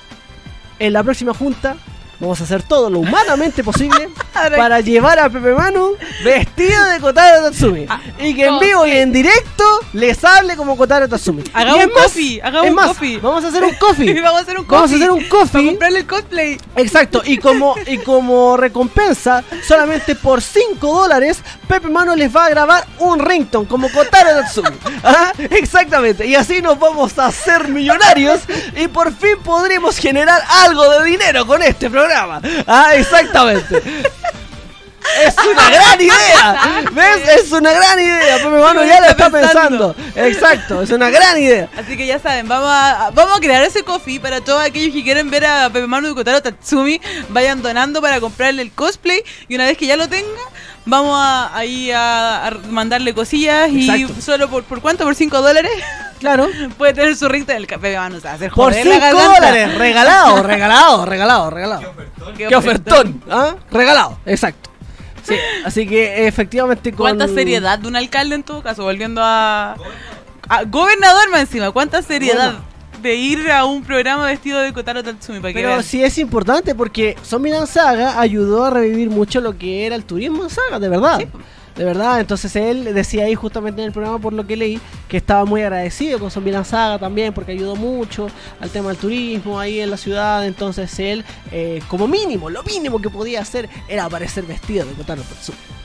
en la próxima junta vamos a hacer todo lo humanamente posible [LAUGHS] para llevar a Pepe Manu vestido de Kotaro Tatsumi. Ah, y que en vivo y en directo les hable como Kotaro Tatsumi. Hagamos un coffee, hagamos un más, coffee. Vamos a hacer un coffee. [LAUGHS] Vamos a hacer un coffee. Vamos a hacer un Para coffee. comprarle el cosplay. Exacto, y como, y como recompensa, solamente por 5 dólares, Pepe Mano les va a grabar un ringtone como Kotaro Tatsumi. [LAUGHS] ¿Ah? Exactamente, y así nos vamos a hacer millonarios y por fin podremos generar algo de dinero con este programa. Ah, exactamente. Es una gran idea. ¿Ves? Es una gran idea. Pepe Mano ya lo está pensando. Exacto, es una gran idea. Así que ya saben, vamos a, vamos a crear ese coffee para todos aquellos que quieren ver a Pepe Manu y Kotaro Tatsumi. Vayan donando para comprarle el cosplay. Y una vez que ya lo tenga, vamos a, ahí a, a mandarle cosillas. Y solo por, por cuánto, por 5 dólares, Claro. [LAUGHS] puede tener su ring del Manu. O sea, hacer Por joder 5 la garganta. dólares. Regalado, [LAUGHS] regalado, regalado, regalado. Qué ¡Qué ofertón! ¿Ah? Regalado, exacto. Sí, así que efectivamente con... ¿Cuánta seriedad de un alcalde en todo caso? Volviendo a, a gobernador más encima. ¿Cuánta seriedad Bueno. De ir a un programa vestido de Kotaro Tatsumi? Para Pero sí es importante porque Zombieland Saga ayudó a revivir mucho lo que era el turismo en Saga, de verdad. De verdad, entonces él decía ahí justamente en el programa por lo que leí que estaba muy agradecido con Zombieland Saga también porque ayudó mucho al tema del turismo ahí en la ciudad. Entonces él, eh, como mínimo, lo mínimo que podía hacer era aparecer vestido de Kotaro Tatsumi.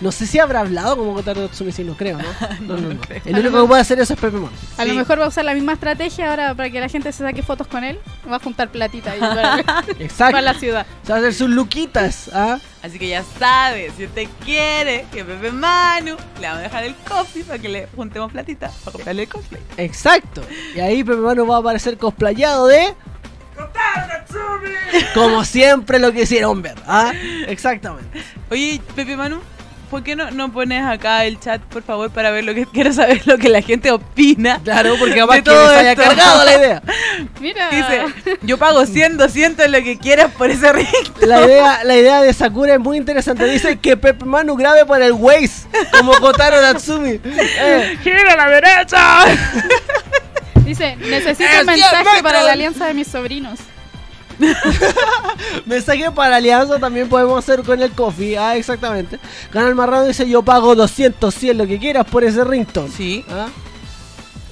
No sé si habrá hablado como Kotaro sí, no creo, [LAUGHS] ¿no? No, no, no. creo. El único que puede hacer eso es Pepe Mon. A lo mejor va a usar la misma estrategia ahora para que la gente se saque fotos con él. Va a juntar platita ahí para, [LAUGHS] Exacto. para la ciudad. Se va a hacer sus luquitas, ¿ah? Así que ya sabe, si usted quiere que Pepe Manu, le vamos a dejar el coffee para que le juntemos platita para comprarle el cosplay. Exacto. Y ahí Pepe Mano va a aparecer cosplayado de. Como siempre lo quisieron ver. ¿ah? Exactamente. Oye, Pepe Manu, ¿por qué no, no pones acá el chat, por favor, para ver lo que quiero saber lo que la gente opina? Claro, porque capaz De que todo haya cargado la idea. [LAUGHS] Mira. Dice, yo pago 100, 200, lo que quieras por ese ring. La idea, la idea de Sakura es muy interesante. Dice que Pepe Manu grabe para el Waze, como Kotaro Natsumi. [LAUGHS] Eh, ¡Gira a la derecha! Dice, necesito ¡Es un mensaje 10 metros! para la alianza de mis sobrinos. [LAUGHS] mensaje para Alianza también podemos hacer con el coffee. Ah, exactamente. Canal Marrado dice: Yo pago 200, 100, lo que quieras por ese ringtone. Sí. ¿Ah?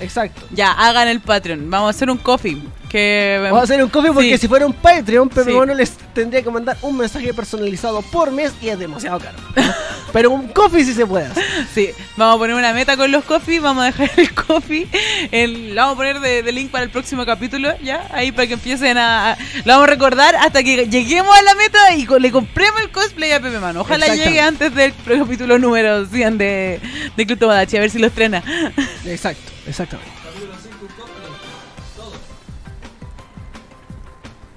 Exacto. Ya, hagan el Patreon. Vamos a hacer un coffee. Que Vamos a hacer un coffee porque Sí. si fuera un Patreon, Pepe Sí. Mono les tendría que mandar un mensaje personalizado por mes y es demasiado caro. [LAUGHS] Pero un coffee sí se puede hacer. Sí, vamos a poner una meta con los coffee, vamos a dejar el coffee, el, lo vamos a poner de, de link para el próximo capítulo, ya, ahí para que empiecen a, a- lo vamos a recordar hasta que lleguemos a la meta y co- le compremos el cosplay a Pepe Mano. Ojalá llegue antes del capítulo número 100 de, de Club Tomodachi, a ver si lo estrena. Exacto, exactamente.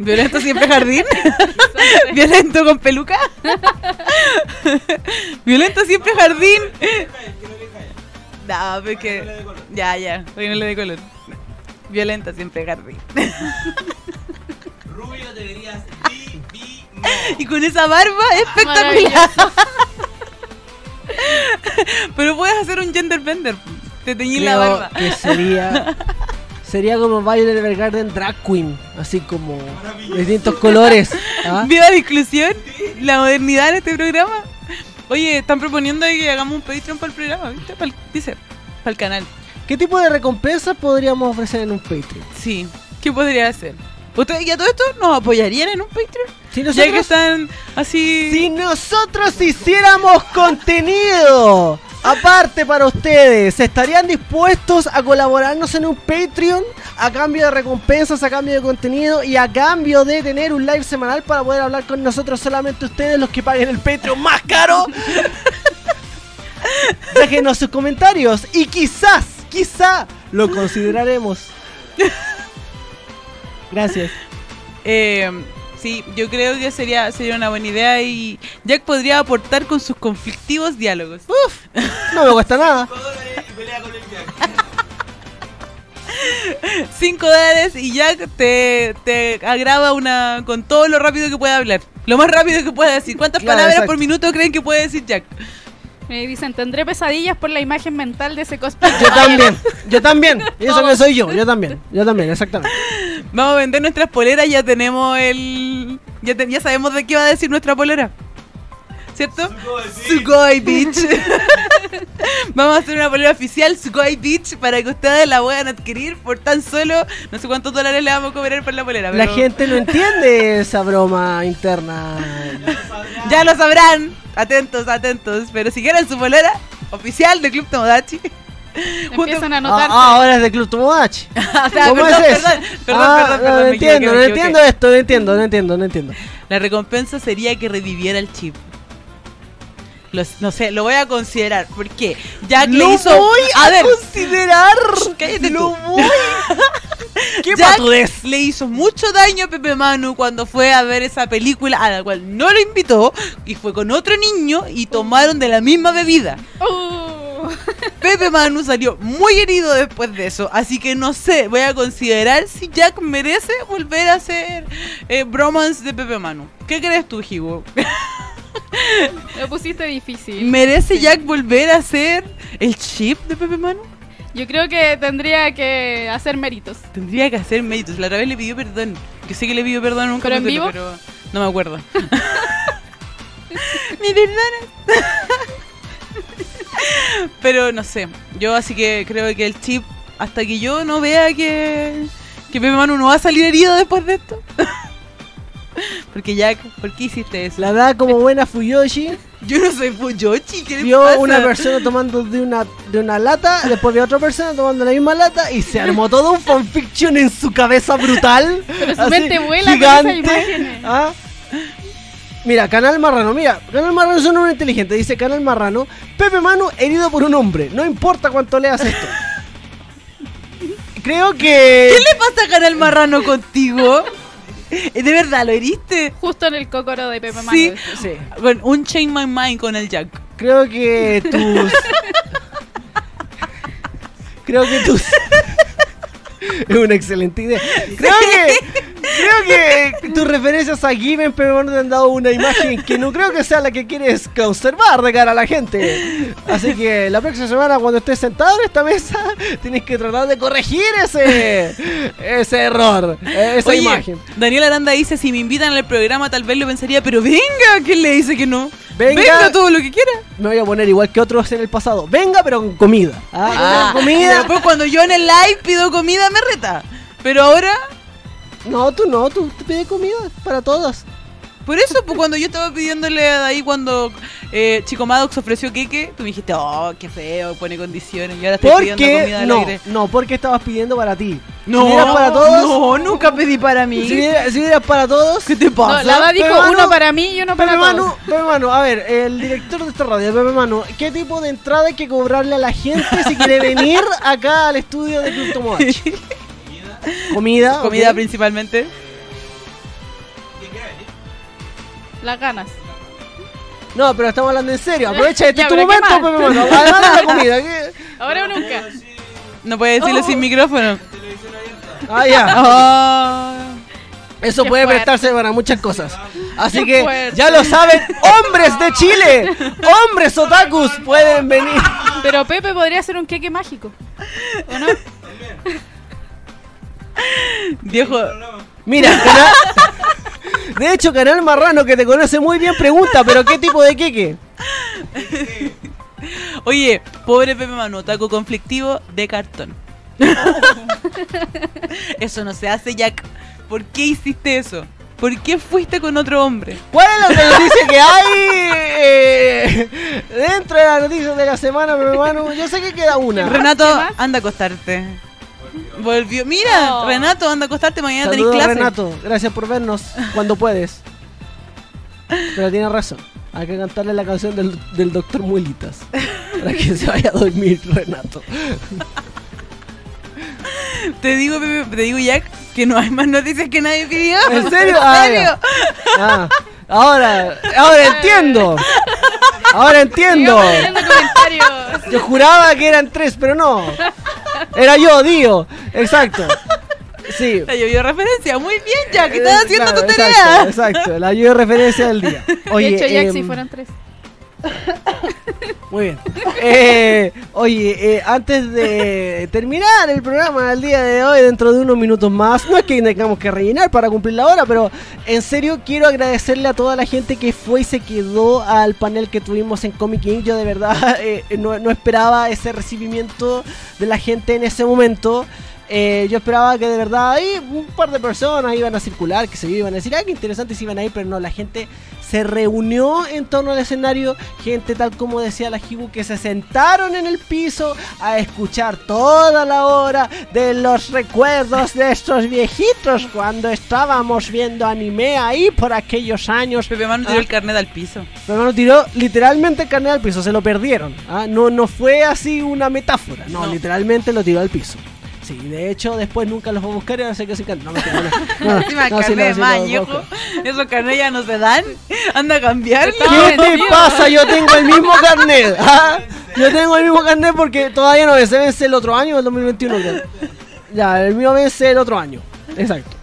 Violento siempre jardín. [LAUGHS] Violento con peluca. Violento siempre jardín. Que no. No, pues. Ya, ya, hoy no le de color. Violenta siempre jardín. Rubio deberías divino. [LAUGHS] Y con esa barba espectacular. Maravilloso. [LAUGHS] Pero puedes hacer un gender bender. Te teñí la barba. que sería sería como Violet Evergarden drag queen, así como de distintos colores. ¿ah? [LAUGHS] Viva la inclusión, la modernidad en este programa. Oye, están proponiendo que hagamos un Patreon para el programa, ¿viste? Para el, dice, para el canal. ¿Qué tipo de recompensas podríamos ofrecer en un Patreon? Sí. ¿Qué podría hacer? ¿Ustedes y a todo esto nos apoyarían en un Patreon? Si Ya que nosotros, están así. si nosotros hiciéramos contenido aparte para ustedes, ¿estarían dispuestos a colaborarnos en un Patreon a cambio de recompensas, a cambio de contenido y a cambio de tener un live semanal para poder hablar con nosotros solamente ustedes los que paguen el Patreon más caro? [LAUGHS] Déjenos sus comentarios y quizás, quizá lo consideraremos. [LAUGHS] Gracias. Eh, sí, yo creo que sería, sería una buena idea y Jack podría aportar con sus conflictivos diálogos. No me cuesta nada. 5 dólares y Jack. [LAUGHS] 5 dólares y Jack te, te agrava una con todo lo rápido que pueda hablar. Lo más rápido que pueda decir. ¿Cuántas Claro, palabras exacto. por minuto creen que puede decir Jack? Me dicen, tendré pesadillas por la imagen mental de ese cosplay. Yo también, yo también. [LAUGHS] Y eso que soy yo, yo también, yo también, exactamente. Vamos a vender nuestras poleras, ya tenemos el... Ya, te- ya sabemos de qué va a decir nuestra polera. ¿Cierto? Sugoi Beach. [LAUGHS] [LAUGHS] Vamos a hacer una polera oficial Sugoi Beach para que ustedes la puedan adquirir por tan solo no sé cuántos dólares le vamos a cobrar por la polera. La gente no entiende esa broma interna. Ya lo sabrán. Atentos, atentos. Pero si quieren su polera oficial de Club Tomodachi. Empiezan a Ah, notar. ah, ahora es de Club Tomodachi. [LAUGHS] o sea, ¿Cómo perdón, es eso? perdón, perdón, Ah, perdón, no, perdón, no me equivoqué, entiendo, me no equivoqué. entiendo esto, no entiendo, no entiendo, no entiendo. La recompensa sería que reviviera el chip. Los- no sé, lo voy a considerar. ¿Por qué? Jack le Lo hizo. voy a, ver, considerar. cállate Lo tú. voy. [LAUGHS] ¿Qué Jack patudez? le hizo mucho daño a Pepe Manu cuando fue a ver esa película a la cual no lo invitó y fue con otro niño y tomaron de la misma bebida. Uh, Pepe Manu salió muy herido después de eso, así que no sé, voy a considerar si Jack merece volver a hacer eh, bromance de Pepe Manu. ¿Qué crees tú, Higo? [LAUGHS] lo pusiste difícil. ¿Merece Jack volver a hacer el chip de Pepe Manu? Yo creo que tendría que hacer méritos. Tendría que hacer méritos. La otra vez le pidió perdón. Yo sé que le pidió perdón un ¿Pero en vivo? pero no me acuerdo. [LAUGHS] [LAUGHS] ¿Me perdonas? Pero no sé. Yo así que creo que el chip, hasta que yo no vea que, que Pepe Manu no va a salir herido después de esto. [LAUGHS] Porque Jack, ¿por qué hiciste eso? La da como buena Fuyoshi. [LAUGHS] Yo no soy Fuyoshi, ¿qué le Vio pasa? una persona tomando de una, de una lata, después vio otra persona tomando la misma lata y se armó todo un fanfiction en su cabeza brutal. Pero su así, mente vuela con esas imágenes. ¿ah? Mira, Canal Marrano, mira, Canal Marrano es un hombre inteligente, dice Canal Marrano, Pepe Manu herido por un hombre, no importa cuánto leas esto. [LAUGHS] Creo que... ¿Qué le pasa a Canal Marrano contigo? ¿De verdad lo heriste? Justo en el cócoro de Pepe Manu. Sí. Sí, Bueno, un Chain My Mind con el Jack. creo que tus... [LAUGHS] creo que tus... [LAUGHS] es una excelente idea. Creo que... Creo que tus referencias a Given Pepe Manu te han dado una imagen que no creo que sea la que quieres conservar de cara a la gente. Así que la próxima semana cuando estés sentado en esta mesa tienes que tratar de corregir ese ese error, esa Oye, imagen. Daniel Aranda dice, si me invitan al programa tal vez lo pensaría, pero venga, ¿quién le dice que no? Venga. todo lo que quiera. Me voy a poner igual que otros en el pasado. Venga, pero con comida. Ah, Ah, con comida. después cuando yo en el live pido comida me reta. Pero ahora, No, tú no, tú te pides comida para todos. Por eso, pues cuando yo estaba pidiéndole ahí cuando eh, Chico Maddox ofreció queque, tú me dijiste, oh, qué feo, pone condiciones. Y ahora estoy pidiendo comida al no, aire. no, porque estabas pidiendo para ti. No, si para todos, no, nunca pedí para mí. si vieras, si para todos, ¿qué te No, la va dijo Pepe Manu, uno para mí y uno para Pepe Manu, todos. Pepe Manu, a ver, el director de esta radio, Pepe Manu, ¿qué tipo de entrada hay que cobrarle a la gente si quiere venir acá al estudio de Tomodachi? [LAUGHS] [LAUGHS] Comida. Comida ok. principalmente. Las ganas. No, pero estamos hablando en serio. Aprovecha este Ya, tu pero ¿qué momento. Además de la comida. ¿qué? Ahora o Bueno, nunca. pero No puede decirlo Oh. sin micrófono. televisión abierta. Ah, ya. [LAUGHS] Oh. Eso Qué puede fuerte. prestarse para muchas cosas. Así Qué que fuerte. ya lo saben, hombres de Chile, hombres otakus pueden venir. Pero Pepe podría ser un queque mágico. ¿O no? Viejo, Mira, [LAUGHS] canal- de hecho, Canal Marrano, que te conoce muy bien, pregunta, ¿pero qué tipo de queque? oye, pobre Pepe Manu, taco conflictivo de cartón. [LAUGHS] eso no se hace, Jack. ¿Por qué hiciste eso? ¿Por qué fuiste con otro hombre? ¿Cuál es la otra noticia que hay eh, dentro de las noticias de la semana, mi hermano? Yo sé que queda una. Renato, anda a acostarte. Volvió. Mira. Renato, anda a acostarte. Mañana tenés clase. Renato. Gracias por vernos cuando puedes. Pero tiene razón. Hay que cantarle la canción del, del doctor Muelitas. Para que se vaya a dormir, Renato. Te digo, Pepe, te digo, Jack, que no hay más noticias que nadie pidió. ¿En serio? ¿En Ah, serio? ya. Ah, ahora, ahora entiendo. Ahora entiendo. Yo juraba que eran tres, pero no. Era yo, Dio. Exacto. Sí. [LAUGHS] Te llovió referencia. Muy bien, Jack, que estás Eh, haciendo claro, tu exacto, tarea. Exacto, la lluvia de referencia del día. Oye, de hecho, Jack, si em, fueran tres. Muy bien. Eh, oye, eh, antes de terminar el programa del día de hoy, dentro de unos minutos más, no es que tengamos que rellenar para cumplir la hora, pero en serio quiero agradecerle a toda la gente que fue y se quedó al panel que tuvimos en Comic Inc. Yo de verdad [LAUGHS] eh, no, no esperaba ese recibimiento de la gente en ese momento. Eh, yo esperaba que de verdad ahí un par de personas iban a circular, que se iban a decir, ah, qué interesante si iban a ir, pero no, la gente se reunió en torno al escenario, gente tal como decía la Hibu, que se sentaron en el piso a escuchar toda la hora de los recuerdos de estos viejitos cuando estábamos viendo anime ahí por aquellos años. Pepe Manu tiró Ah. el carnet al piso. Pero no tiró literalmente el carnet al piso, se lo perdieron. ¿ah? No, no fue así una metáfora, no, No. literalmente lo tiró al piso. Sí, de hecho después nunca los fue a buscar y ahora sé que se No, mentira, [LAUGHS] no, no, no, Encima no, sí, carnet no, más. Esos carnet ya no se dan. Anda a cambiarlo. ¿Qué te pasa? Yo tengo el mismo carnet. [LAUGHS] ¿ah? Yo tengo el mismo carnet porque todavía no se vence el otro año, el 2021. Ya, Ya, el mío vence el otro año. Exacto.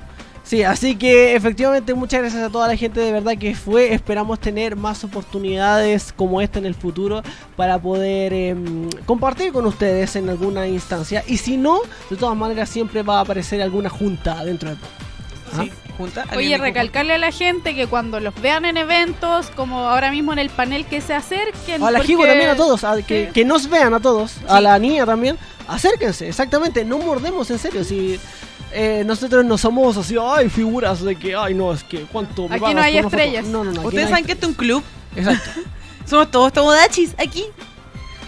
Sí, así que efectivamente muchas gracias a toda la gente de verdad que fue. Esperamos tener más oportunidades como esta en el futuro para poder em, compartir con ustedes en alguna instancia. Y si no, de todas maneras siempre va a aparecer alguna junta dentro del ¿Ah? Sí, junta. ¿Alguien Oye, recalcarle a la gente que cuando los vean en eventos, como ahora mismo en el panel, que se acerquen. A la porque- Jigo también a todos, a- que, Sí. que nos vean a todos, a la niña también, acérquense, exactamente, no mordemos en serio, si eh, nosotros no somos así, ay, figuras de que, ay, no, es que, ¿cuánto me Aquí pagas no hay por una foto?" estrellas. No, no, no, Ustedes no saben que esto es un club. Exacto, [LAUGHS] Somos todos tomodachis aquí.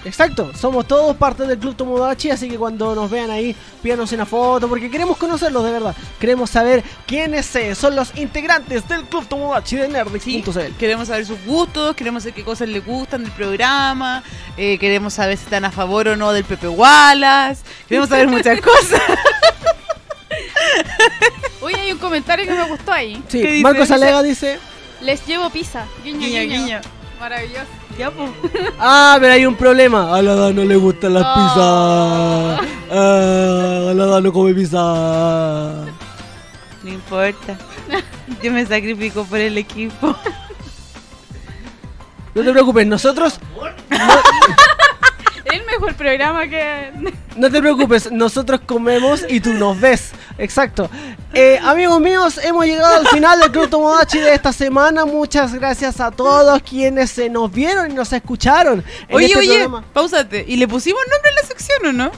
exacto, somos todos parte del Club Tomodachi, así que cuando nos vean ahí, pídanos una foto, porque queremos conocerlos de verdad, queremos saber quiénes eh, son los integrantes del Club Tomodachi de Sí, Nerdix.cl. queremos saber sus gustos, queremos saber qué cosas les gustan del programa, eh, queremos saber si están a favor o no del Pepe Wallace, queremos saber muchas [LAUGHS] cosas. [LAUGHS] Oye, hay un comentario que me gustó ahí. Sí, ¿Qué dice? Marcos Alega dice... Les llevo pizza. Guiño, Guiño, guiño. guiño. Maravilloso. Ya, pues. [LAUGHS] Ah, pero hay un problema. A la Dan no le gustan las Oh. pizzas. Ah, a la Dan no come pizza. No importa. Yo me sacrifico por el equipo. No te preocupes, nosotros. [LAUGHS] El mejor programa que. No te preocupes, nosotros comemos y tú nos ves. Exacto. Eh, amigos míos, hemos llegado al final del Club Tomodachi de esta semana. Muchas gracias a todos quienes se nos vieron y nos escucharon. en Oye, este oye, programa. pausate. ¿Y le pusimos nombre a la sección o no?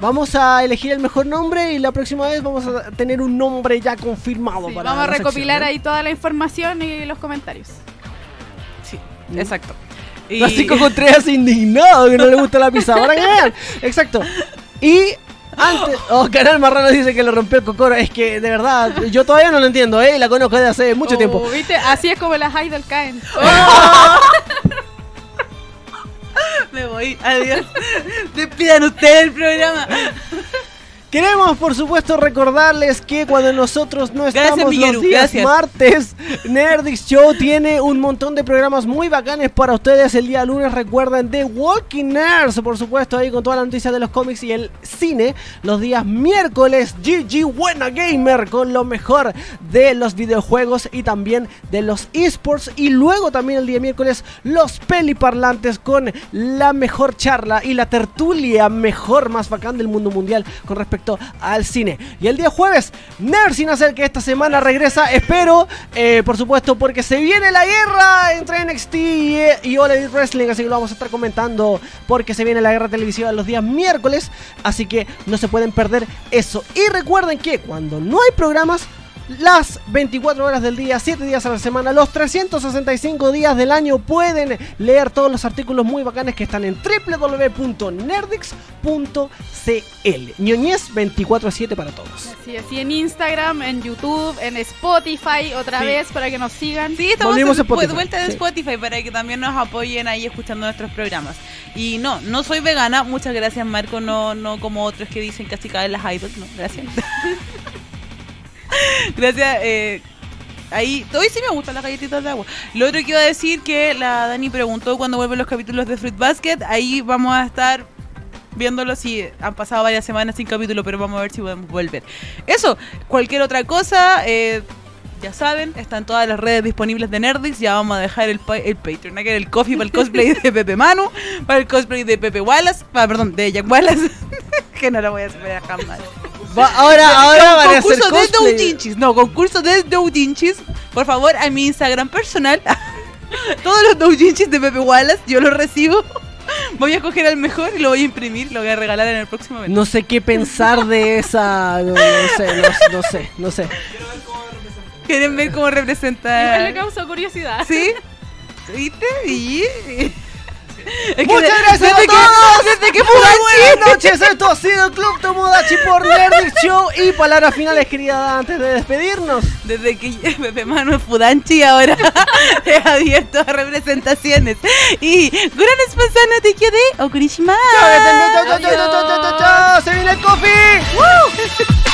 Vamos a elegir el mejor nombre y la próxima vez vamos a tener un nombre ya confirmado Sí, para vamos a la recopilar sección, ¿eh? ahí toda la información y los comentarios. Sí, Mm. exacto. Y- Francisco Contreras indignado que no le gusta la pizza. Para que vean. Exacto. Y antes. Oh, Canal Marrano dice que lo rompió el cocoro. Es que de verdad, yo todavía no lo entiendo, ¿eh? La conozco desde hace mucho Oh, tiempo. ¿viste? Así es como las idols caen. [LAUGHS] [LAUGHS] Me voy, adiós. Despidan ustedes el programa. [LAUGHS] Queremos, por supuesto, recordarles que cuando nosotros no Gracias, estamos Miguel, los días gracias. martes, Nerdix Show tiene un montón de programas muy bacanes para ustedes. El día lunes, recuerden, The Walking Nerds, por supuesto, ahí con toda la noticia de los cómics y el cine. Los días miércoles, GG Buena Gamer, con lo mejor de los videojuegos y también de los esports. Y luego también el día miércoles, los peliparlantes con la mejor charla y la tertulia mejor, más bacán del mundo mundial con respecto al cine. Y el día jueves, Nerd sin hacer que esta semana regresa, espero, eh, por supuesto, porque se viene la guerra entre NXT y, y All Elite Wrestling, así que lo vamos a estar comentando porque se viene la guerra televisiva los días miércoles, así que no se pueden perder eso. Y recuerden que cuando no hay programas, las 24 horas del día, 7 días a la semana, los 365 días del año pueden leer todos los artículos muy bacanes que están en www.nerdix.cl. Ñoñez 24-7 para todos. Así es, y en Instagram, en YouTube, en Spotify, otra Sí. vez para que nos sigan. Sí, estamos Volvimos en- de vuelta de sí. Spotify para que también nos apoyen ahí escuchando nuestros programas. Y no, no soy vegana. Muchas gracias, Marco. No, no como otros que dicen que así caen las idols. No, gracias. [LAUGHS] [LAUGHS] gracias. Eh, ahí, hoy sí me gustan las galletitas de agua. Lo otro que iba a decir que la Dani preguntó cuando vuelven los capítulos de Fruit Basket. Ahí vamos a estar viéndolo si han pasado varias semanas sin capítulo, pero vamos a ver si podemos volver. Eso, cualquier otra cosa, eh, ya saben, están todas las redes disponibles de Nerdix. Ya vamos a dejar el, pa- el Patreon, que el coffee para el cosplay de [LAUGHS] Pepe Manu, para el cosplay de Pepe Wallace, ah, perdón, de Jack Wallace, [LAUGHS] que no lo voy a superar jamás. Va- ahora ahora van a hacer concurso de cosplay. doujinshis, no, concurso de doujinshis. Por favor, a mi Instagram personal, [LAUGHS] todos los doujinshis de Pepe Wallace, yo los recibo. [LAUGHS] Voy a coger al mejor y lo voy a imprimir, lo voy a regalar en el próximo evento. No sé qué pensar de esa. No, no sé, no, no sé, no sé. ¿Quieren ver cómo Igual representa? le causó curiosidad. ¿Sí? ¿Viste? Y... Es Muchas de- gracias desde a que- todos. Desde que Muy buenas noches, esto ha sido Club Tomodachi por Nerdix Show y palabras finales, querida antes de despedirnos. Desde que Pepe Manu es Fudanchi ahora he abierto a representaciones. Y Gran Espasana te quedé. Okurishima. Se viene el coffee. ¡Woo!